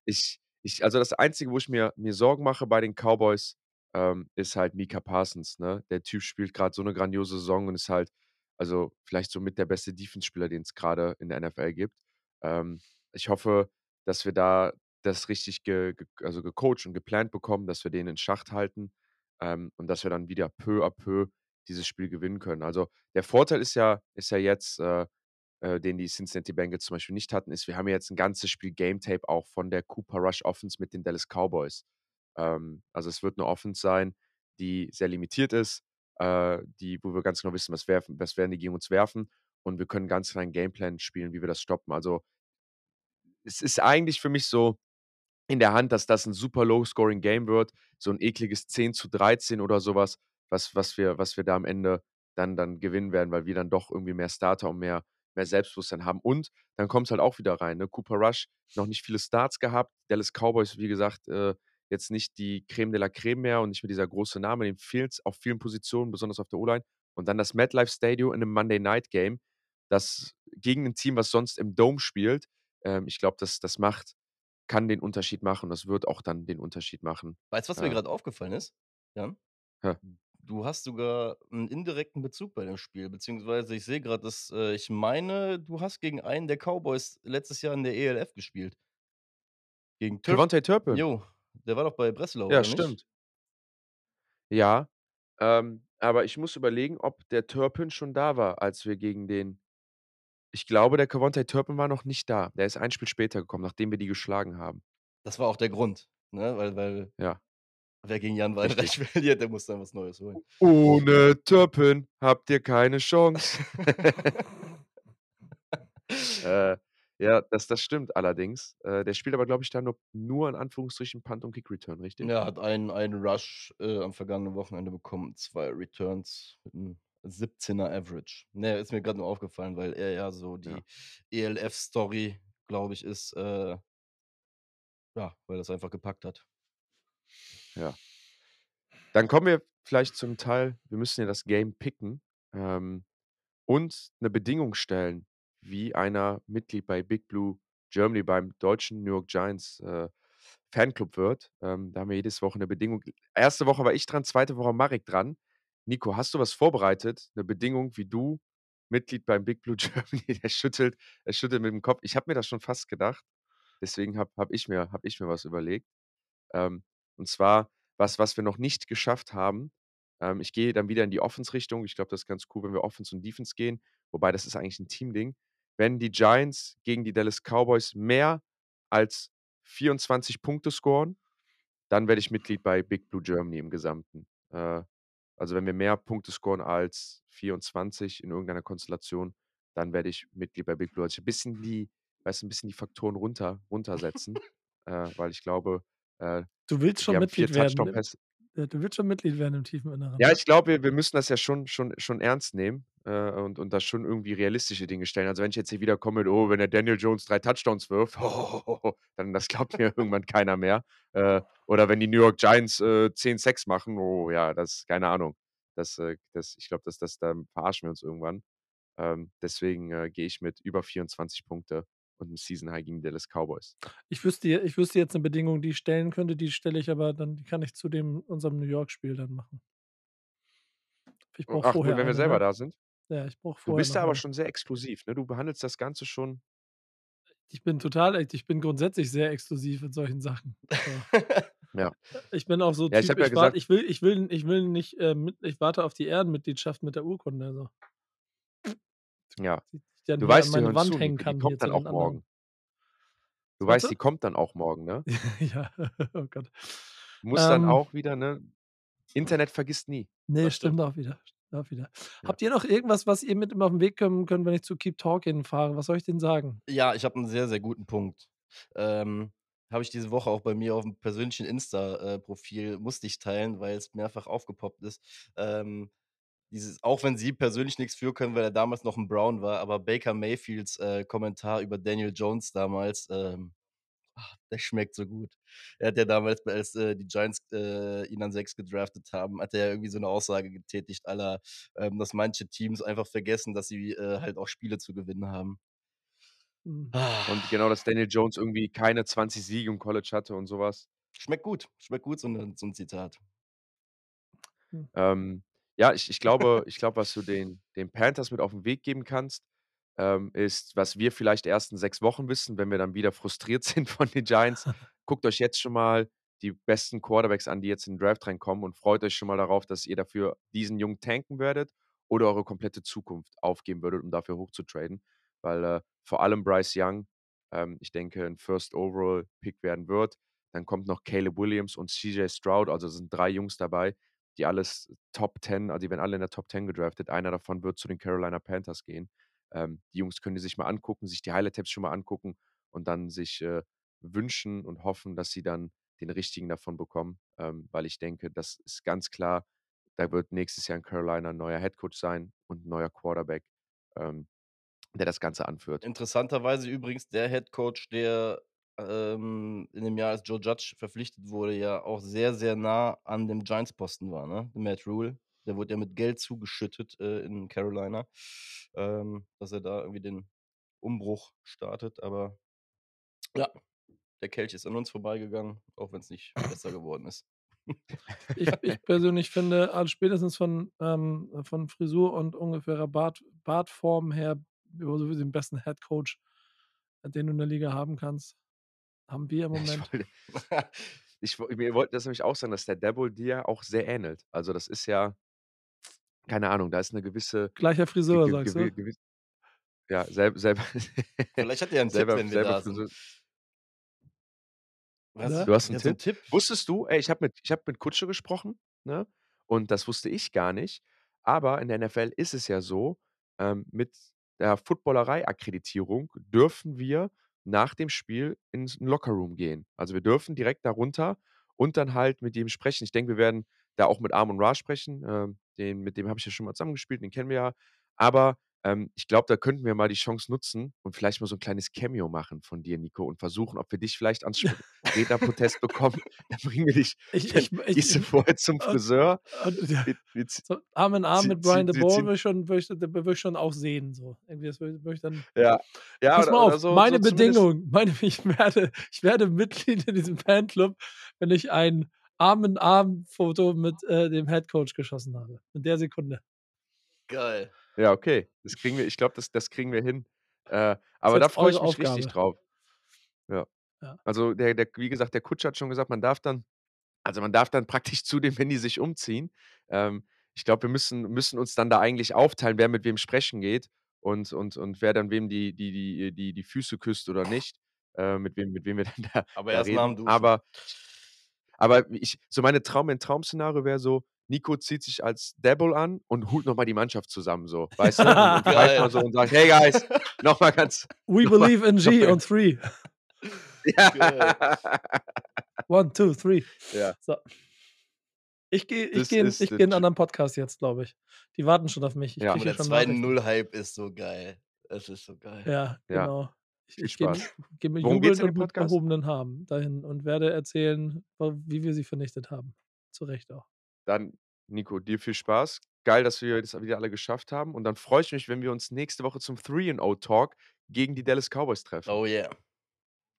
ich ich also, das Einzige, wo ich mir mir Sorgen mache bei den Cowboys, ähm, ist halt Micah Parsons, ne? Der Typ spielt grad so 'ne grandiose Saison und ist halt also, vielleicht somit der beste Defense-Spieler, den's grade in der NFL gibt. Ähm, ich hoffe, dass wir da das richtig ge ge also, gecoacht und geplant bekommen, dass wir den in Schacht halten, ähm, und dass wir dann wieder peu à peu dieses Spiel gewinnen können. Also, der Vorteil ist ja ist ja jetzt, äh, äh, den die Cincinnati Bengals zum Beispiel nicht hatten, ist, wir haben ja jetzt 'n ganzes Spiel Game Tape auch von der Cooper Rush Offense mit den Dallas Cowboys. Ähm, also, es wird 'ne Offense sein, die sehr limitiert ist, äh, die wo wir ganz genau wissen, was werfen was werden die gegen uns werfen und wir können ganz klar 'n Gameplan spielen, wie wir das stoppen. Also es ist eigentlich für mich so in der Hand, dass das 'n super Low Scoring Game wird, so 'n ekliges 10:13 oder so was, was wir was wir da am Ende dann dann gewinnen werden, weil wir dann doch irgendwie mehr Starter und mehr mehr Selbstbewusstsein haben. Und dann kommt's halt auch wieder rein, ne? Cooper Rush noch nicht viele Starts gehabt. Dallas Cowboys, wie gesagt, äh, jetzt nicht die Crème de la Crème mehr und nicht mehr dieser große Name. Dem fehlt's auf vielen Positionen, besonders auf der O-Line. Und dann das MetLife Stadium in 'nem Monday Night Game, das gegen 'n Team, was sonst im Dome spielt. Ähm, ich glaube, das das macht kann den Unterschied machen. Das wird auch dann den Unterschied machen. Weißt du, was mir Äh grad aufgefallen ist, Jan? Hä? Du hast sogar 'n indirekten Bezug bei dem Spiel, beziehungsweise ich sehe grad, dass äh, ich meine, du hast gegen einen der Cowboys letztes Jahr in der ELF gespielt. Gegen Turp KaVontae Turpin. jo, der war doch bei Breslau, Ja, oder nicht? stimmt. Ja, ähm, aber ich muss überlegen, ob der Turpin schon da war, als wir gegen den ich glaube, der KaVontae Turpin war noch nicht da. Der ist ein Spiel später gekommen, nachdem wir die geschlagen haben. Das war auch der Grund, ne? Weil weil Ja. wer gegen Jan. Weinreich <laughs> verliert, der muss dann was Neues holen. Ohne Turpin habt ihr keine Chance. <laughs> Äh, ja, das das stimmt allerdings. Äh, der spielt aber, glaube ich, da nur nur in Anführungsstrichen Punt und Kick Return, richtig? Ja, hat einen einen Rush, äh, am vergangenen Wochenende bekommen, 2 Returns mit 'nem 17er Average. Ne, ist mir grad nur aufgefallen, weil er ja so Ja. die ELF-Story, glaube ich, ist, äh ja, weil er's einfach gepackt hat. Ja. Dann kommen wir vielleicht zum Teil wir müssen ja das Game picken, ähm, und 'ne Bedingung stellen, wie einer Mitglied bei Big Blue Germany beim deutschen New York Giants, äh, Fanclub wird. Ähm, da haben wir jedes Woche 'ne Bedingung. 1. Woche war ich dran, 2. Woche Marek dran. Nico, hast du was vorbereitet, 'ne Bedingung, wie du Mitglied beim Big Blue <laughs> Germany er schüttelt er schüttelt mit dem Kopf. Ich habe mir das schon fast gedacht. Deswegen habe habe ich mir habe ich mir was überlegt. Ähm, und zwar was, was wir noch nicht geschafft haben. Ähm, ich gehe dann wieder in die Offense-Richtung. Ich glaube, das ist ganz cool, wenn wir Offense und Defense gehen, wobei das ist eigentlich 'n Teamding. Wenn die Giants gegen die Dallas Cowboys mehr als 24 Punkte scoren, dann werde ich Mitglied bei Big Blue Germany im Gesamten. Äh, also, wenn wir mehr Punkte scoren als 24 in irgendeiner Konstellation, dann werde ich Mitglied bei Big Blue. Also, 'n bisschen die weißt du, 'n bisschen die Faktoren runter <laughs> runtersetzen, äh, weil ich glaube, äh, Du willst schon haben 4 Mitglied werden, ne? Du willst schon Mitglied werden im tiefen Inneren, Ja, ne? ich glaube, wir wir müssen das ja schon schon schon ernst nehmen, äh, und und da schon irgendwie realistische Dinge stellen. Also, wenn ich jetzt hier wieder komme mit: „Oh, wenn der Daniel Jones 3 Touchdowns wirft, <laughs> dann das glaubt mir <laughs> irgendwann keiner mehr. Äh, oder wenn die New York Giants, äh, 10 Sacks machen, oh ja, das keine Ahnung. Das, äh das ich glaube, das das dann verarschen wir uns irgendwann. Ähm, deswegen, äh, gehe ich mit über 24 Punkte und 'nem Season High gegen Dallas Cowboys. Ich wüsste ich wüsste jetzt 'ne Bedingung, die ich stellen könnte, die stelle ich aber dann die kann ich zu dem unserem New York-Spiel dann machen. Ich Oh, brauche vorher wenn wir eine, selber ne? da sind? Ja, ich brauche Du vorher bist da aber eine. schon sehr exklusiv, ne? Du behandelst das Ganze schon Ich bin total echt ich bin grundsätzlich sehr exklusiv in solchen Sachen. <laughs> Ja. Ich bin auch so Ja, ich Typ, habe ja ich gesagt ich will ich will ich will nicht, äh, mit ich warte auf die Ehrenmitgliedschaft mit der Urkunde, so. Ja. Die dann Du an weißt, die meine Wand zu, hängen die kann hier kommt dann den auch anderen. morgen. Du meinst weißt, die kommt dann auch morgen, ne? <laughs> Ja, oh Gott. Du musst dann Ähm auch wieder, ne Internet vergisst nie. Ne, Das stimmt auch wieder, auch wieder. Ja. Habt ihr noch irgendwas, was ihr mit auf 'n Weg geben könnt, wenn ich zu Keep Talking fahre? Was soll ich denen sagen? Ja, ich habe 'n sehr, sehr guten Punkt. Ähm, habe ich diese Woche auch bei mir auf'm persönlichen Insta äh, musste ich teilen, weil's mehrfach aufgepoppt ist. Ähm, dieses auch wenn sie persönlich nix für können, weil er damals noch 'n Brown war, aber Baker Mayfields, äh, Kommentar über Daniel Jones damals, ähm, Ach, der schmeckt so gut. Er hat ja damals, als äh, die Giants äh, ihn an 6 gedraftet haben, hat er ja irgendwie so eine Aussage getätigt, aller, ähm, dass manche Teams einfach vergessen, dass sie äh, halt auch Spiele zu gewinnen haben. Mhm. Und genau, dass Daniel Jones irgendwie keine 20 Siege im College hatte und sowas. Schmeckt gut, schmeckt gut, so 'ne so 'n Zitat. Hm. Ähm, ja, ich ich glaube ich glaube, was du den den Panthers mit auf 'n Weg geben kannst, ähm, ist, was wir vielleicht erst in 6 Wochen wissen, wenn wir dann wieder frustriert <laughs> sind von den Giants. Guckt euch jetzt schon mal die besten Quarterbacks an, die jetzt in den Draft reinkommen und freut euch schon mal darauf, dass ihr dafür diesen Jungen tanken werdet oder eure komplette Zukunft aufgeben würdet, um dafür hochzutraden. Weil, äh, vor allem Bryce Young, ähm, ich denke, 'n First Overall Pick werden wird. Dann kommt noch Caleb Williams und CJ Stroud, also sind 3 Jungs dabei, die alles Top 10 also die werden alle in der Top 10 gedraftet. Einer davon wird zu den Carolina Panthers gehen. Ähm, die Jungs können die sich mal angucken, sich die Highlight-Tapes schon mal angucken und dann sich, äh, wünschen und hoffen, dass sie dann den richtigen davon bekommen. Ähm, weil ich denke, das ist ganz klar, da wird nächstes Jahr in Carolina 'n neuer Headcoach sein und 'n neuer Quarterback, ähm, der das Ganze anführt. Interessanterweise übrigens der Headcoach, der, ähm, in dem Jahr, als Joe Judge verpflichtet wurde, ja auch sehr, sehr nah an dem Giants-Posten war, ne? Matt Rhule. Der wurde ja mit Geld zugeschüttet, äh, in Carolina, ähm, dass er da irgendwie den Umbruch startet. Aber ja, der Kelch ist an uns vorbeigegangen, auch wenn's nicht besser geworden ist. Ich ich <laughs> persönlich finde, also spätestens von ähm, von Frisur und ungefährer Bart Bartform her sowieso den besten Headcoach, den du in der Liga haben kannst. Haben wir im Ja, ich Moment. wollte <laughs> ich woll wir wollten das nämlich auch sagen, dass der Daboll dir auch sehr ähnelt. Also, das ist ja keine Ahnung, da ist 'ne gewisse Gleicher Friseur, ge sagst du? gewiss ja, selb selber <laughs> Vielleicht hat er 'n Tipp, selber wenn wir da sind. Friseur. Was? Du hast 'n Ja, so 'n Tipp? Tipp? Wusstest du ey, ich habe mit ich habe mit Kutsche gesprochen, ne? Und das wusste ich gar nicht. Aber in der NFL ist es ja so, ähm, mit der Footballerei-Akkreditierung dürfen wir nach dem Spiel ins Lockerroom gehen. Also, wir dürfen direkt da runter und dann halt mit ihm sprechen. Ich denke, wir werden da auch mit Amon-Ra sprechen. Ähm, den mit dem habe ich ja schon mal zusammengespielt, den kennen wir ja. Aber, ähm, ich glaube, da könnten wir mal die Chance nutzen und vielleicht mal so 'n kleines Cameo machen von dir, Nico, und versuchen, ob wir dich vielleicht ans <laughs> Rednerprotest bekommen. <laughs> Dann bringen wir dich Ich ich ich gehst du vorher zum und Friseur. und ja, Wir wir so Arm in Arm zie mit Brian DeBoer ziehen würde ich schon schon auch sehen so. Irgendwie das würde ich dann Ja. Ja, Pass mal auf, so meine so Bedingung, meine <laughs> ich werde ich werde Mitglied in diesem Fanclub, wenn ich ein Arm-in-Arm-Foto mit, äh, dem Headcoach geschossen habe. In der Sekunde. Geil. Ja, okay. Das kriegen wir ich glaube, das das kriegen wir hin. Äh, aber da freue ich mich richtig Aufgabe. drauf. Ja. Ja. Also, der der wie gesagt, der Kutscher hat schon gesagt, man darf dann also, man darf dann praktisch <laughs> zu denen, wenn die sich umziehen. Ähm, ich glaube, wir müssen müssen uns dann da eigentlich aufteilen, wer mit wem sprechen geht und und und wer dann wem die die die die die Füße küsst oder nicht, äh, mit wem mit wem wir <laughs> dann da Aber da erst reden. Duschen. Aber aber ich so meine Traum mein Traum-Szenario wäre so, Nico zieht sich als Daboll an und holt noch mal die Mannschaft zusammen so, weißt du? <laughs> Und und pfeift mal so und sagt: „Hey guys, noch mal ganz <laughs> We noch mal believe in noch G mal on 3. <laughs> Ja. Geil. 1, 2, 3. Ja. So. Ich gehe ich in ist ich gehe in 'n Sch anderen Podcast jetzt, glaube ich. Die warten schon auf mich. Ich Ja. Aber der schon Nachrichten. 2-0-Hype ist so geil. Es ist so geil. Ja, Ja. genau. Ich ich gehe mit Worum in dem und mit erhobenen Armen dahin und werde erzählen, wie wir sie vernichtet haben. Zu Recht auch. Dann, Nico, dir viel Spaß. Geil, dass wir das wieder alle geschafft haben. Und dann freue ich mich, wenn wir uns nächste Woche zum 3 and O Talk gegen die Dallas Cowboys treffen. Oh yeah.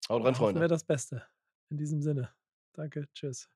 Haut rein, Hoffen wir Freunde. das Beste. In diesem Sinne. Danke. Tschüss.